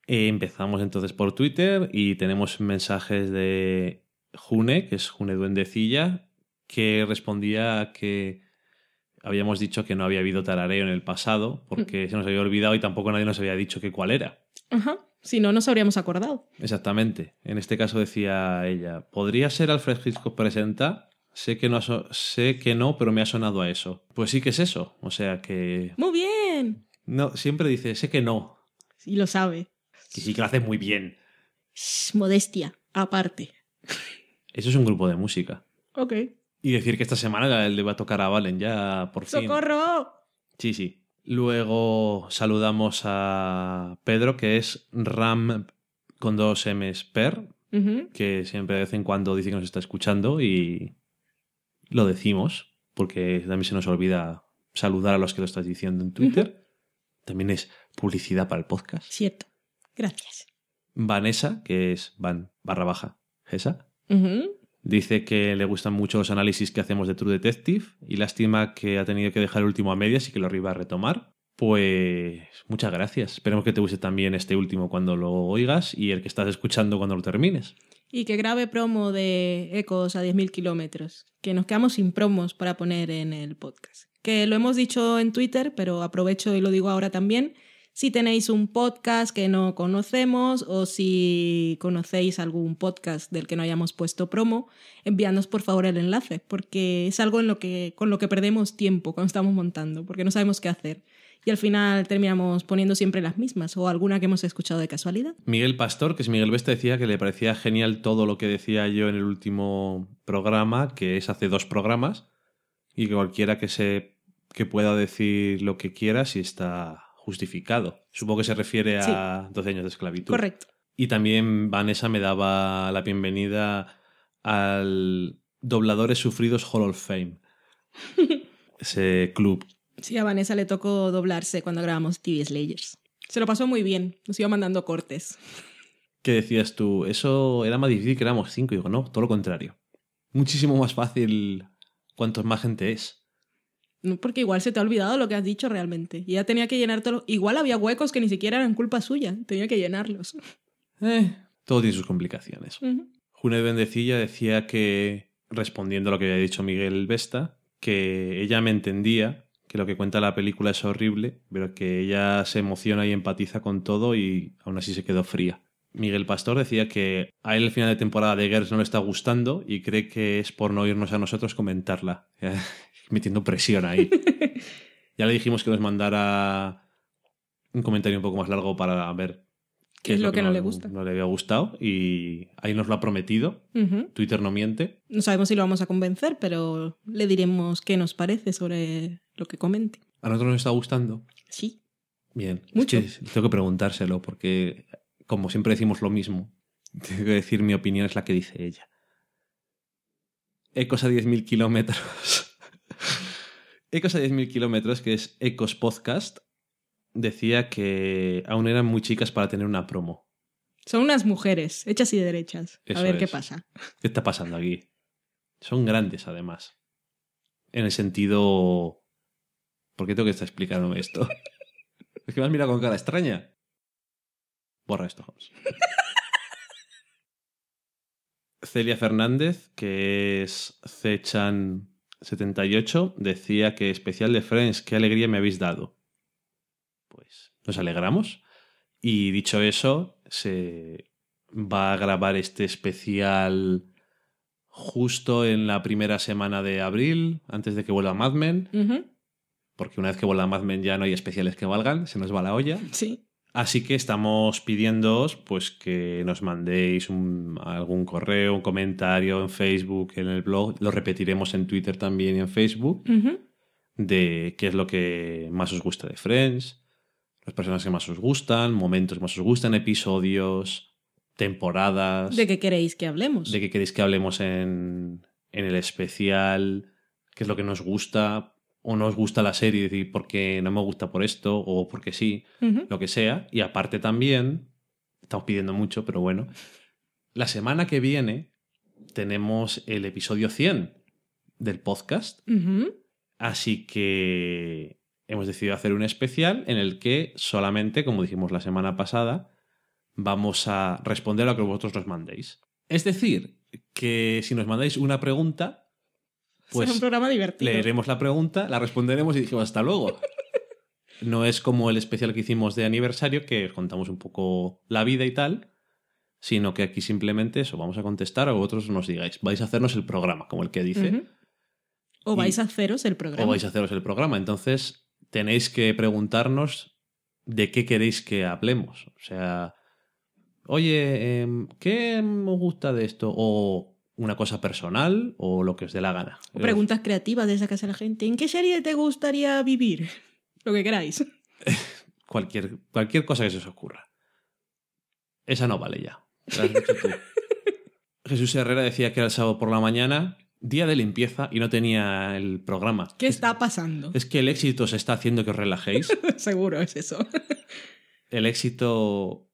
Eh, empezamos entonces por Twitter y tenemos mensajes de June, que es June Duendecilla, que respondía que habíamos dicho que no había habido tarareo en el pasado porque se nos había olvidado y tampoco nadie nos había dicho que cuál era. Ajá. Si no, nos habríamos acordado. Exactamente. En este caso decía ella, ¿podría ser Alfred Hitchcock presenta? Sé que, no sé que no, pero me ha sonado a eso. Pues sí que es eso. O sea que... Muy bien. No, siempre dice, sé que no. Y lo sabe. Que sí que lo hace muy bien. Shh, modestia, aparte. Eso es un grupo de música. Ok. Y decir que esta semana le va a tocar a Valen ya por fin. ¡Socorro! Sí, sí. Luego saludamos a Pedro, que es Ram con dos M's per, que siempre de vez en cuando dice que nos está escuchando y lo decimos, porque también se nos olvida saludar a los que lo estás diciendo en Twitter. También es publicidad para el podcast. Cierto. Gracias. Vanessa, que es van barra baja Ujú. Dice que le gustan mucho los análisis que hacemos de True Detective y lástima que ha tenido que dejar el último a medias y que lo arriba a retomar. Pues muchas gracias. Esperemos que te guste también este último cuando lo oigas y el que estás escuchando cuando lo termines. Y que grabe promo de Ecos a 10.000 kilómetros. Que nos quedamos sin promos para poner en el podcast. Que lo hemos dicho en Twitter, pero aprovecho y lo digo ahora también. Si tenéis un podcast que no conocemos o si conocéis algún podcast del que no hayamos puesto promo, enviadnos por favor el enlace, porque es algo en lo que, con lo que perdemos tiempo cuando estamos montando, porque no sabemos qué hacer. Y al final terminamos poniendo siempre las mismas o alguna que hemos escuchado de casualidad. Miguel Pastor, que es Miguel Vesta, decía que le parecía genial todo lo que decía yo en el último programa, que es hace dos programas, y que cualquiera que se que pueda decir lo que quiera si está justificado. Supongo que se refiere a 12 años de esclavitud. Correcto. Y también Vanessa me daba la bienvenida al Dobladores Sufridos Hall of Fame. (laughs) Ese club. Sí, a Vanessa le tocó doblarse cuando grabamos TV Slayers. Se lo pasó muy bien, nos iba mandando cortes. ¿Qué decías tú? Eso era más difícil que éramos cinco. Y digo, no, todo lo contrario. Muchísimo más fácil cuantos más gente es. No, Porque igual se te ha olvidado lo que has dicho realmente. Y ya tenía que llenártelo. Igual había huecos que ni siquiera eran culpa suya. Tenía que llenarlos. Eh, todo tiene sus complicaciones. Ujú. June Bendecilla decía que, respondiendo a lo que había dicho Miguel Vesta, que ella me entendía, que lo que cuenta la película es horrible, pero que ella se emociona y empatiza con todo y aún así se quedó fría. Miguel Pastor decía que a él el final de temporada de Girls no le está gustando y cree que es por no irnos a nosotros comentarla. (laughs) Metiendo presión ahí. (laughs) ya le dijimos que nos mandara un comentario un poco más largo para ver ¿Qué es lo que no le gusta? No le había gustado y ahí nos lo ha prometido. Twitter no miente. No sabemos si lo vamos a convencer, pero le diremos qué nos parece sobre lo que comente. ¿A nosotros nos está gustando? Sí. Bien. Es Mucho. que tengo que preguntárselo porque, como siempre decimos lo mismo, (laughs) tengo que decir mi opinión es la que dice ella. Ecos a 10.000 kilómetros. Ecos a 10.000 kilómetros, que es Ecos Podcast, decía que aún eran muy chicas para tener una promo. Son unas mujeres, hechas y derechas. Eso a ver qué pasa. ¿Qué está pasando aquí? Son grandes, además. En el sentido... ¿Por qué tengo que estar explicándome esto? (laughs) es que me has mirado con cara extraña. Borra esto, Holmes. (laughs) Celia Fernández, que es Cechan78, decía que especial de Friends, qué alegría me habéis dado. Pues nos alegramos. Y dicho eso, se va a grabar este especial justo en la primera semana de abril, antes de que vuelva Mad Men, porque una vez que vuelva Mad Men ya no hay especiales que valgan, se nos va la olla. Sí. Así que estamos pidiéndoos pues que nos mandéis un- algún correo, un comentario en Facebook, en el blog, lo repetiremos en Twitter también y en Facebook, de qué es lo que más os gusta de Friends, las personas que más os gustan, momentos que más os gustan, episodios, temporadas, ¿De qué queréis que hablemos? de qué queréis que hablemos en, en el especial, qué es lo que nos gusta o no os gusta la serie, decir, porque no me gusta por esto o porque sí lo que sea. Y aparte también, estamos pidiendo mucho, pero bueno, la semana que viene tenemos el episodio 100 del podcast, así que hemos decidido hacer un especial en el que solamente, como dijimos la semana pasada, vamos a responder a lo que vosotros nos mandéis. Es decir, que si nos mandáis una pregunta, pues Será un programa divertido. leeremos la pregunta, la responderemos y dijimos hasta luego. (laughs) No es como el especial que hicimos de aniversario, que os contamos un poco la vida y tal, sino que aquí simplemente eso, vamos a contestar o vosotros nos digáis, vais a hacernos el programa, como el que dice. O Y- vais a haceros el programa. o vais a haceros el programa. Entonces tenéis que preguntarnos de qué queréis que hablemos. O sea, oye, em, ¿qué os gusta de esto? O una cosa personal o lo que os dé la gana. O preguntas creativas de esa que hace la gente. ¿En qué serie te gustaría vivir? (laughs) Lo que queráis. (laughs) cualquier, cualquier cosa que se os ocurra. Esa no vale ya. La has dicho tú. (laughs) Jesús Herrera decía que era el sábado por la mañana, día de limpieza, y no tenía el programa. ¿Qué está pasando? Es que el éxito se está haciendo que os relajéis. Seguro es eso. El éxito,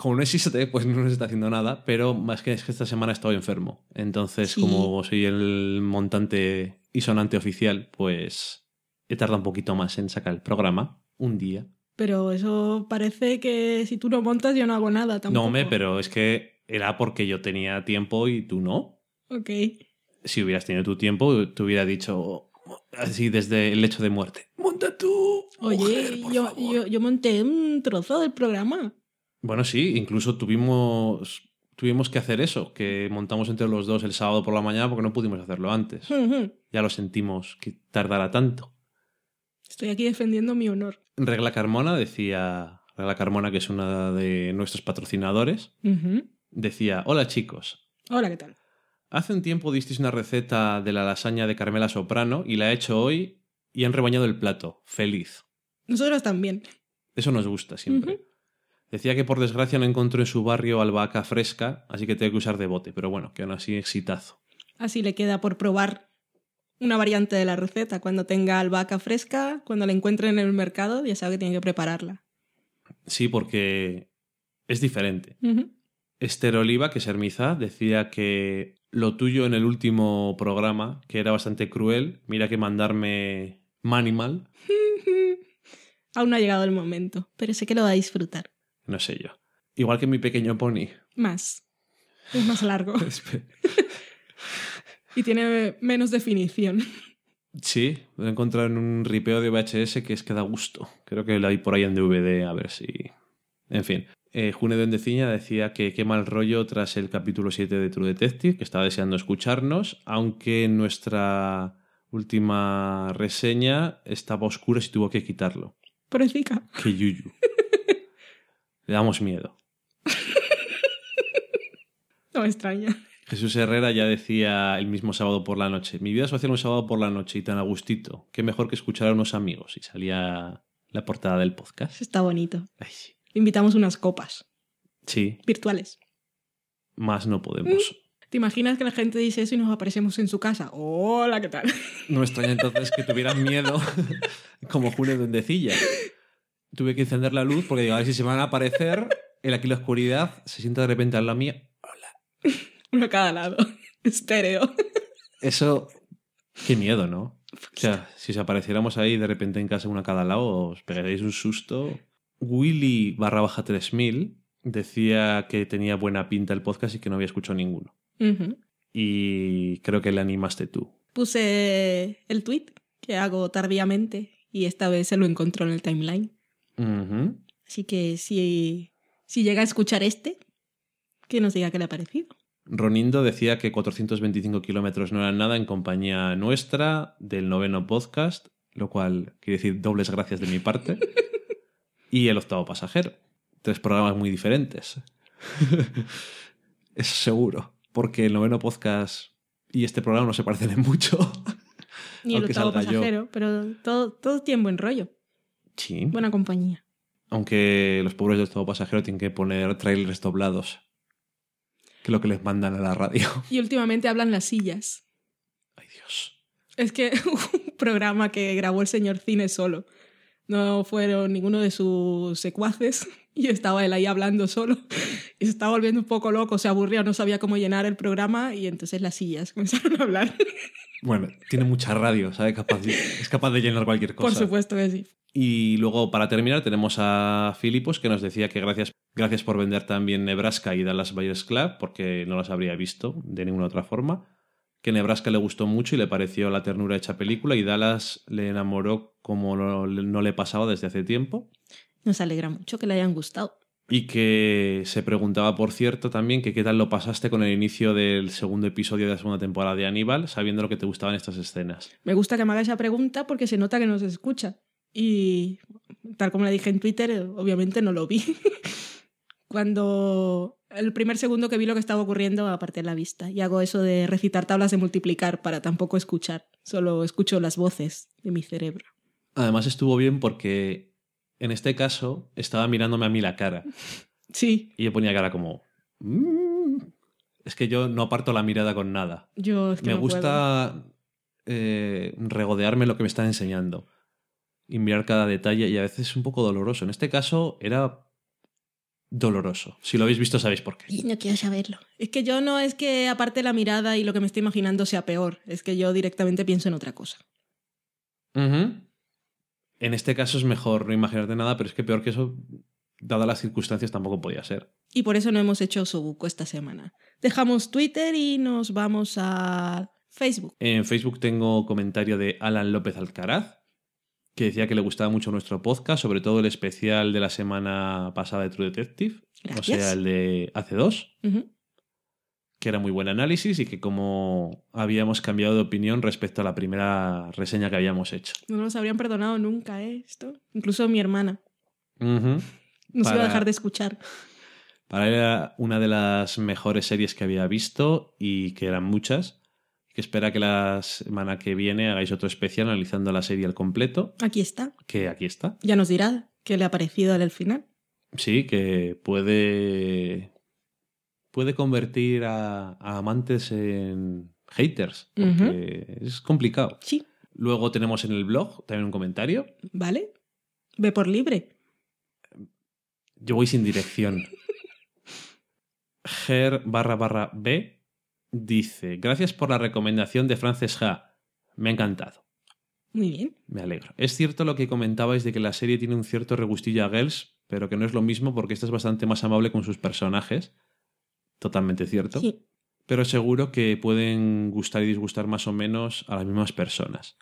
como no existe, pues no nos está haciendo nada, pero más que es que esta semana he estado enfermo. Entonces, Sí. como soy el montante y sonante oficial, pues he tardado un poquito más en sacar el programa. un día. Pero eso parece que si tú no montas yo no hago nada tampoco. No, hombre, pero es que era porque yo tenía tiempo y tú no. Ok. Si hubieras tenido tu tiempo, te hubiera dicho así desde el lecho de muerte. ¡Monta tú! Oye, mujer, por yo, favor". yo, yo monté un trozo del programa. Bueno, sí, incluso tuvimos, tuvimos que hacer eso, que montamos entre los dos el sábado por la mañana porque no pudimos hacerlo antes. Ya lo sentimos que tardara tanto. Estoy aquí defendiendo mi honor. Regla Carmona decía, Regla Carmona, que es una de nuestros patrocinadores, decía, hola chicos, Hola, ¿qué tal? hace un tiempo disteis una receta de la lasaña de Carmela Soprano y la he hecho hoy y han rebañado el plato. Feliz. Nosotros también. Eso nos gusta siempre. Decía que por desgracia no encontró en su barrio albahaca fresca, así que tengo que usar de bote, pero bueno, que aún así exitazo. Así le queda por probar una variante de la receta. Cuando tenga albahaca fresca, cuando la encuentre en el mercado, ya sabe que tiene que prepararla. Sí, porque es diferente. Esther Oliva, que es Hermiza, decía que lo tuyo en el último programa, que era bastante cruel, mira que mandarme Manimal, (laughs) Aún no ha llegado el momento, pero sé que lo va a disfrutar. No sé yo. Igual que mi pequeño pony. Más. Es más largo (laughs) (laughs) y tiene menos definición. Sí, lo he encontrado en un ripeo de VHS que es que da gusto. Creo que la vi por ahí en DVD, a ver si... En fin. Eh, June Dendeciña decía que qué mal rollo tras el capítulo 7 de True Detective, que estaba deseando escucharnos, aunque en nuestra última reseña estaba oscuro y tuvo que quitarlo. Pobrecita. Que yuyu. (laughs) Le damos miedo. (laughs) No me extraña. Jesús Herrera ya decía el mismo sábado por la noche, mi vida social un sábado por la noche y tan a gustito, qué mejor que escuchar a unos amigos. Y salía la portada del podcast. Está bonito. Ay, sí. Invitamos unas copas Sí, virtuales. más no podemos. ¿Te imaginas que la gente dice eso y nos aparecemos en su casa? Hola, ¿qué tal? No me extraña entonces que tuvieran miedo (laughs) como Julio Dendecilla. Tuve que encender la luz porque digo, a ver si se van a aparecer. El aquí la oscuridad se sienta de repente al la mía. (laughs) Uno a cada lado. (laughs) Estéreo. Eso, qué miedo, ¿no? O sea, si se apareciéramos ahí de repente en casa una a cada lado, os pegaréis un susto. Willy barra baja 3000 decía que tenía buena pinta el podcast y que no había escuchado ninguno. Y creo que le animaste tú. Puse el tweet que hago tardíamente y esta vez se lo encontró en el timeline. Así que si, si llega a escuchar este, que nos diga qué le ha parecido. Ronindo decía que 425 kilómetros no eran nada en compañía nuestra del noveno podcast, lo cual quiere decir dobles gracias de mi parte. (laughs) y el octavo pasajero. Tres programas muy diferentes. (laughs) Eso seguro. Porque el noveno podcast y este programa no se parecen en mucho. Ni el octavo yo. pasajero, pero todo, todo tiene buen rollo. Sí. Buena compañía. Aunque los pobres del octavo pasajero tienen que poner trailers doblados. Que es lo que les mandan a la radio. (laughs) Y últimamente hablan las sillas. Ay Dios. Es que (laughs) un programa que grabó el señor Cine solo. No fueron ninguno de sus secuaces (laughs) y estaba él ahí hablando solo. Y se estaba volviendo un poco loco, se aburría, no sabía cómo llenar el programa y entonces las sillas comenzaron a hablar. Bueno, tiene mucha radio, ¿sabe? Capaz de- es capaz de llenar cualquier cosa. Por supuesto que sí. Y luego, para terminar, tenemos a Filipos que nos decía que gracias, gracias por vender también Nebraska y Dallas Buyers Club, porque no las habría visto de ninguna otra forma. Que Nebraska le gustó mucho y le pareció la ternura hecha película, y Dallas le enamoró como no, no le pasaba desde hace tiempo. Nos alegra mucho que le hayan gustado. Y que se preguntaba, por cierto, también que qué tal lo pasaste con el inicio del segundo episodio de la segunda temporada de Aníbal, sabiendo lo que te gustaban estas escenas. Me gusta que me haga esa pregunta porque se nota que nos escucha. Y tal como le dije en Twitter, eh, obviamente no lo vi. (laughs) Cuando el primer segundo que vi lo que estaba ocurriendo, aparté la vista. Y hago eso de recitar tablas de multiplicar para tampoco escuchar. Solo escucho las voces de mi cerebro. Además estuvo bien porque en este caso estaba mirándome a mí la cara. (laughs) Sí, Y yo ponía cara como... "Mm". Es que yo no aparto la mirada con nada. yo es que me no gusta eh, regodearme lo que me están enseñando. Y mirar cada detalle y a veces es un poco doloroso. En este caso era doloroso. Si lo habéis visto sabéis por qué. Y no quiero saberlo. Es que yo no es que aparte la mirada y lo que me estoy imaginando sea peor. Es que yo directamente pienso en otra cosa. En este caso es mejor no imaginarte nada, pero es que peor que eso, dadas las circunstancias, tampoco podía ser. Y por eso no hemos hecho Sobuco esta semana. Dejamos Twitter y nos vamos a Facebook. En Facebook tengo comentario de Alan López Alcaraz, que decía que le gustaba mucho nuestro podcast, sobre todo el especial de la semana pasada de True Detective, o sea, el de hace dos, que era muy buen análisis y que como habíamos cambiado de opinión respecto a la primera reseña que habíamos hecho. No nos habrían perdonado nunca, ¿eh? Esto. Incluso mi hermana. Ujú. Nos iba Para- a dejar de escuchar. Para él era una de las mejores series que había visto y que eran muchas. Que espera que la semana que viene hagáis otro especial analizando la serie al completo, Aquí está. que aquí está. Ya nos dirá qué le ha parecido al final. Sí, que puede. puede convertir a, a amantes en haters. Porque es complicado. Sí, Luego tenemos en el blog también un comentario. ¿vale? Ve por libre. Yo voy sin dirección. (laughs) Ger barra barra B dice: Gracias por la recomendación de Frances Ha. Me ha encantado. Muy bien. Me alegro. Es cierto lo que comentabais de que la serie tiene un cierto regustillo a Girls, pero que no es lo mismo porque esta es bastante más amable con sus personajes. Totalmente cierto. Sí. Pero seguro que pueden gustar y disgustar más o menos a las mismas personas.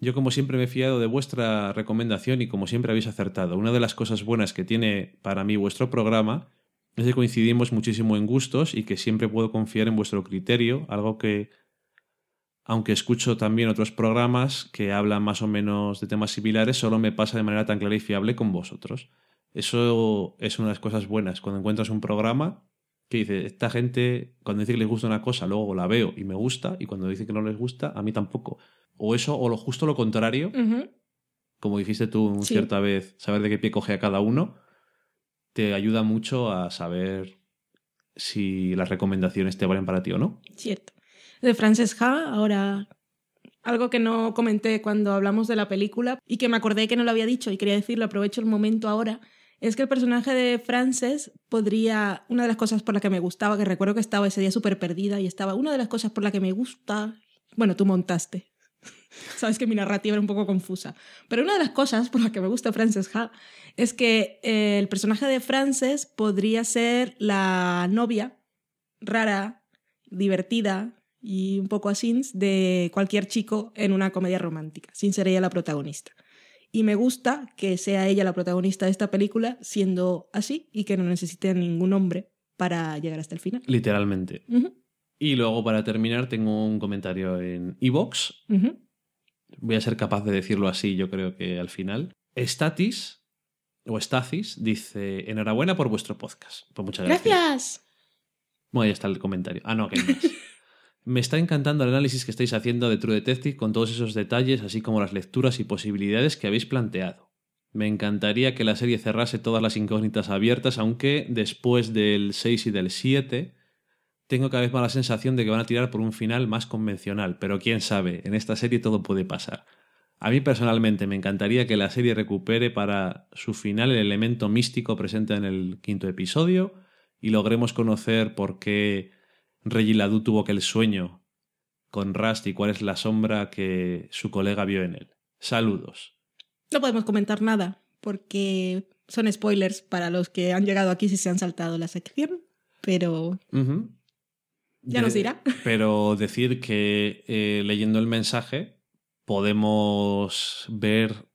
Yo como siempre me he fiado de vuestra recomendación y como siempre habéis acertado. Una de las cosas buenas que tiene para mí vuestro programa es que coincidimos muchísimo en gustos y que siempre puedo confiar en vuestro criterio, algo que, aunque escucho también otros programas que hablan más o menos de temas similares, solo me pasa de manera tan clara y fiable con vosotros. Eso es una de las cosas buenas. Cuando encuentras un programa que dice, esta gente, cuando dice que les gusta una cosa, luego la veo y me gusta, y cuando dice que no les gusta, a mí tampoco. O eso, o lo justo lo contrario, como dijiste tú Sí. cierta vez, saber de qué pie coge a cada uno, te ayuda mucho a saber si las recomendaciones te valen para ti o no. Cierto. De Frances Ha, ahora algo que no comenté cuando hablamos de la película y que me acordé que no lo había dicho y quería decirlo, aprovecho el momento ahora, es que el personaje de Frances podría, una de las cosas por las que me gustaba, que recuerdo que estaba ese día súper perdida y estaba, una de las cosas por las que me gusta, bueno, tú montaste. Sabes que mi narrativa era un poco confusa. Pero una de las cosas por las que me gusta Frances Ha es que eh, el personaje de Frances podría ser la novia rara, divertida y un poco así de cualquier chico en una comedia romántica, sin ser ella la protagonista. Y me gusta que sea ella la protagonista de esta película siendo así y que no necesite a ningún hombre para llegar hasta el final. Literalmente. Y luego, para terminar, tengo un comentario en Evox. Voy a ser capaz de decirlo así, yo creo que al final. Statis, o Stacis, dice: Enhorabuena por vuestro podcast. Pues muchas gracias. Gracias. Bueno, ahí está el comentario. Ah, no, que hay más. (laughs) Me está encantando el análisis que estáis haciendo de True Detective con todos esos detalles, así como las lecturas y posibilidades que habéis planteado. Me encantaría que la serie cerrase todas las incógnitas abiertas, aunque después del 6 y del 7 tengo cada vez más la sensación de que van a tirar por un final más convencional, pero quién sabe, en esta serie todo puede pasar. A mí personalmente me encantaría que la serie recupere para su final el elemento místico presente en el quinto episodio y logremos conocer por qué Reggie Ladu tuvo aquel sueño con Rust y cuál es la sombra que su colega vio en él. Saludos. No podemos comentar nada porque son spoilers para los que han llegado aquí si se han saltado la sección, pero. Ya nos dirá. (laughs) Pero decir que eh, leyendo el mensaje podemos ver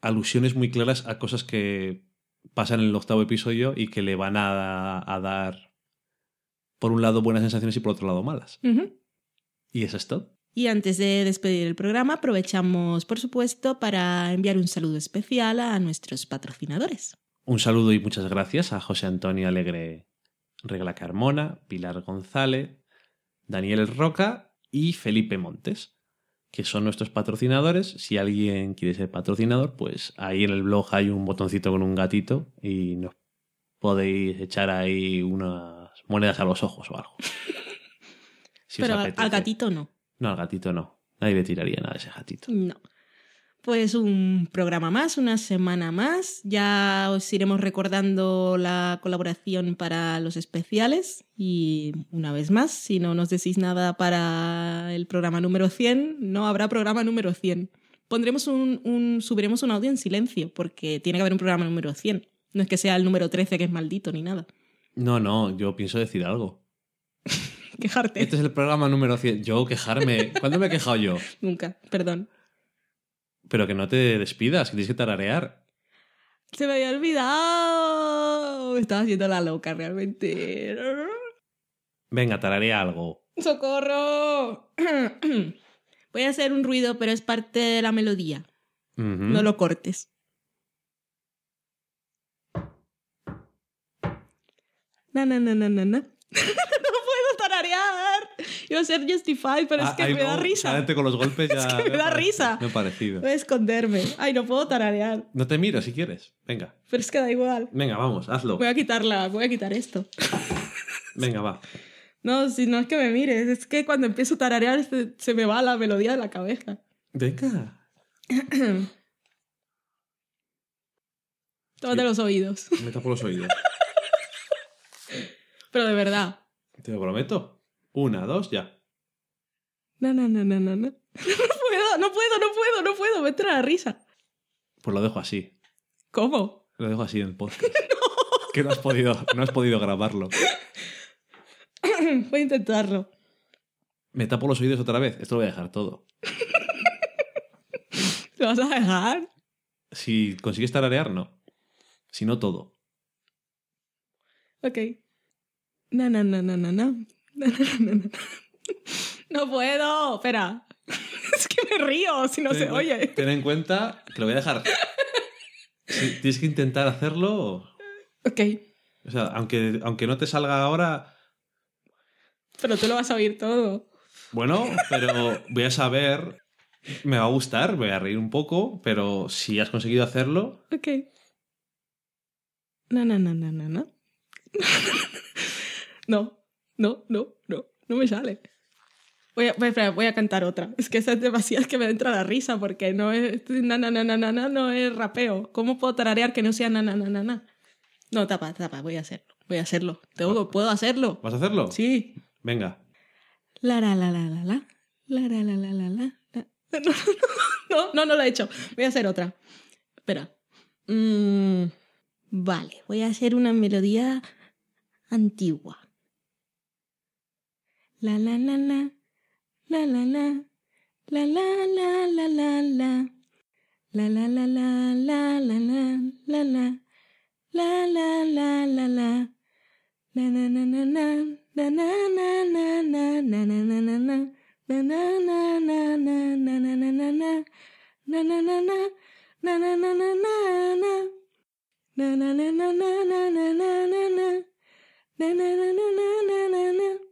alusiones muy claras a cosas que pasan en el octavo episodio y que le van a, a dar, por un lado, buenas sensaciones y por otro lado, malas. Y eso es todo. Y antes de despedir el programa, aprovechamos, por supuesto, para enviar un saludo especial a nuestros patrocinadores. Un saludo y muchas gracias a José Antonio Alegre Regla Carmona, Pilar González, Daniel Roca y Felipe Montes, que son nuestros patrocinadores. Si alguien quiere ser patrocinador, pues ahí en el blog hay un botoncito con un gatito y nos podéis echar ahí unas monedas a los ojos o algo. (laughs) Si Pero al gatito no. No, al gatito no. Nadie le tiraría nada a ese gatito. No pues un programa más, una semana más. Ya os iremos recordando la colaboración para los especiales y una vez más, si no nos decís nada para el programa número 100, no habrá programa número 100. Pondremos un, subiremos un audio en silencio porque tiene que haber un programa número 100. No es que sea el número 13 que es maldito ni nada. No, no, yo pienso decir algo. (laughs) Quejarte. Este es el programa número 100. Yo quejarme. ¿Cuándo me he quejado yo? (laughs) Nunca, perdón. Pero que no te despidas, que tienes que tararear. Se me había olvidado. Estaba haciendo la loca realmente. Venga, tararea algo. ¡Socorro! (clears throat) Voy a hacer un ruido, pero es parte de la melodía. No lo cortes. Na, na, na, na, na, na. (laughs) tararear. Iba a ser Justified, pero es ah, que me da risa. Con los golpes (laughs) ya. es que me, da risa. Me ha parecido. Voy a esconderme. Ay, no puedo tararear. No te miro si quieres. Venga. Pero es que da igual. Venga, vamos, hazlo. Voy a quitarla, voy a quitar esto. (laughs) Venga, va. No, si no es que me mires, es que cuando empiezo a tararear se, se me va la melodía de la cabeza. Venga. Tómate los oídos. Me tapo los oídos. (laughs) Pero de verdad. Te lo prometo. Una, dos, ya. No, no, no, no, no. No, no puedo, no puedo, no puedo, no puedo. Me entra la risa. Pues lo dejo así. ¿Cómo? Lo dejo así en el podcast. (laughs) Que no has podido, no has podido grabarlo. (coughs) voy a intentarlo. Me tapo los oídos otra vez. Esto lo voy a dejar todo. (laughs) ¿Lo vas a dejar? Si consigues tararear, no. Si no, todo. Ok. Na, na, na, na, na, na. no puedo. Espera. (laughs) Es que me río si no ten, se oye. Ten en cuenta que lo voy a dejar. Si tienes que intentar hacerlo. Ok. O sea, aunque, aunque no te salga ahora. Pero tú lo vas a oír todo. Bueno, pero voy a saber. Me va a gustar, voy a reír un poco, pero si has conseguido hacerlo. Ok. No, no, no, no, no, no. (laughs) No, no, no, no, no me sale. Voy a, voy voy a cantar otra. Es que esa es demasiado que me entra la risa porque no es na na na na na, no es rapeo. ¿Cómo puedo tararear que no sea na na na na na? No, tapa, tapa, voy a hacerlo. Voy a hacerlo. Tengo, puedo hacerlo. ¿Vas a hacerlo? Sí. Venga. La la la la la la. La la la la la la. No, no, no, no, no lo he hecho. Voy a hacer otra. Espera. Vale, voy a hacer una melodía antigua. La la la la. La la la. La la la la la la. La la la la la la la la la. La la la la la. Na na na na na. Na na na na na na na na na na. Na na na na na na na na na na. Na na na na. Na na na na na na. Na na na na na na na na na na. Na na na na na na na na.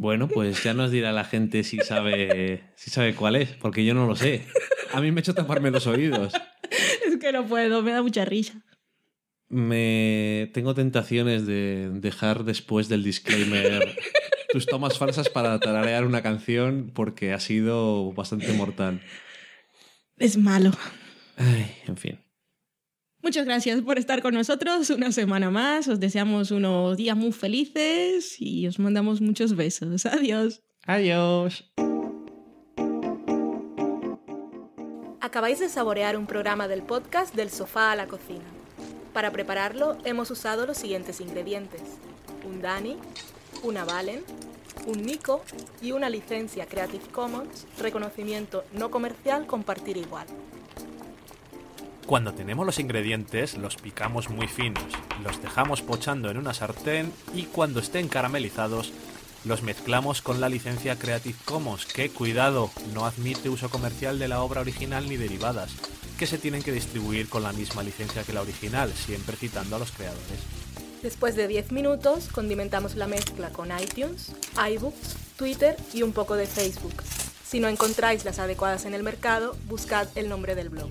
Bueno, pues ya nos dirá la gente si sabe, si sabe cuál es, porque yo no lo sé. A mí me ha hecho taparme los oídos. Es que no puedo, me da mucha risa. Me tengo tentaciones de dejar después del disclaimer tus tomas falsas para tararear una canción porque ha sido bastante mortal. Es malo. Ay, en fin. Muchas gracias por estar con nosotros una semana más. Os deseamos unos días muy felices y os mandamos muchos besos. (laughs) Adiós. Adiós. Acabáis de saborear un programa del podcast Del sofá a la cocina. Para prepararlo hemos usado los siguientes ingredientes. Un Dani, una Valen, un Nico y una licencia Creative Commons, reconocimiento no comercial compartir igual. Cuando tenemos los ingredientes, los picamos muy finos, los dejamos pochando en una sartén y cuando estén caramelizados, los mezclamos con la licencia Creative Commons, que, cuidado, no admite uso comercial de la obra original ni derivadas, que se tienen que distribuir con la misma licencia que la original, siempre citando a los creadores. Después de 10 minutos, condimentamos la mezcla con iTunes, iBooks, Twitter y un poco de Facebook. Si no encontráis las adecuadas en el mercado, buscad el nombre del blog.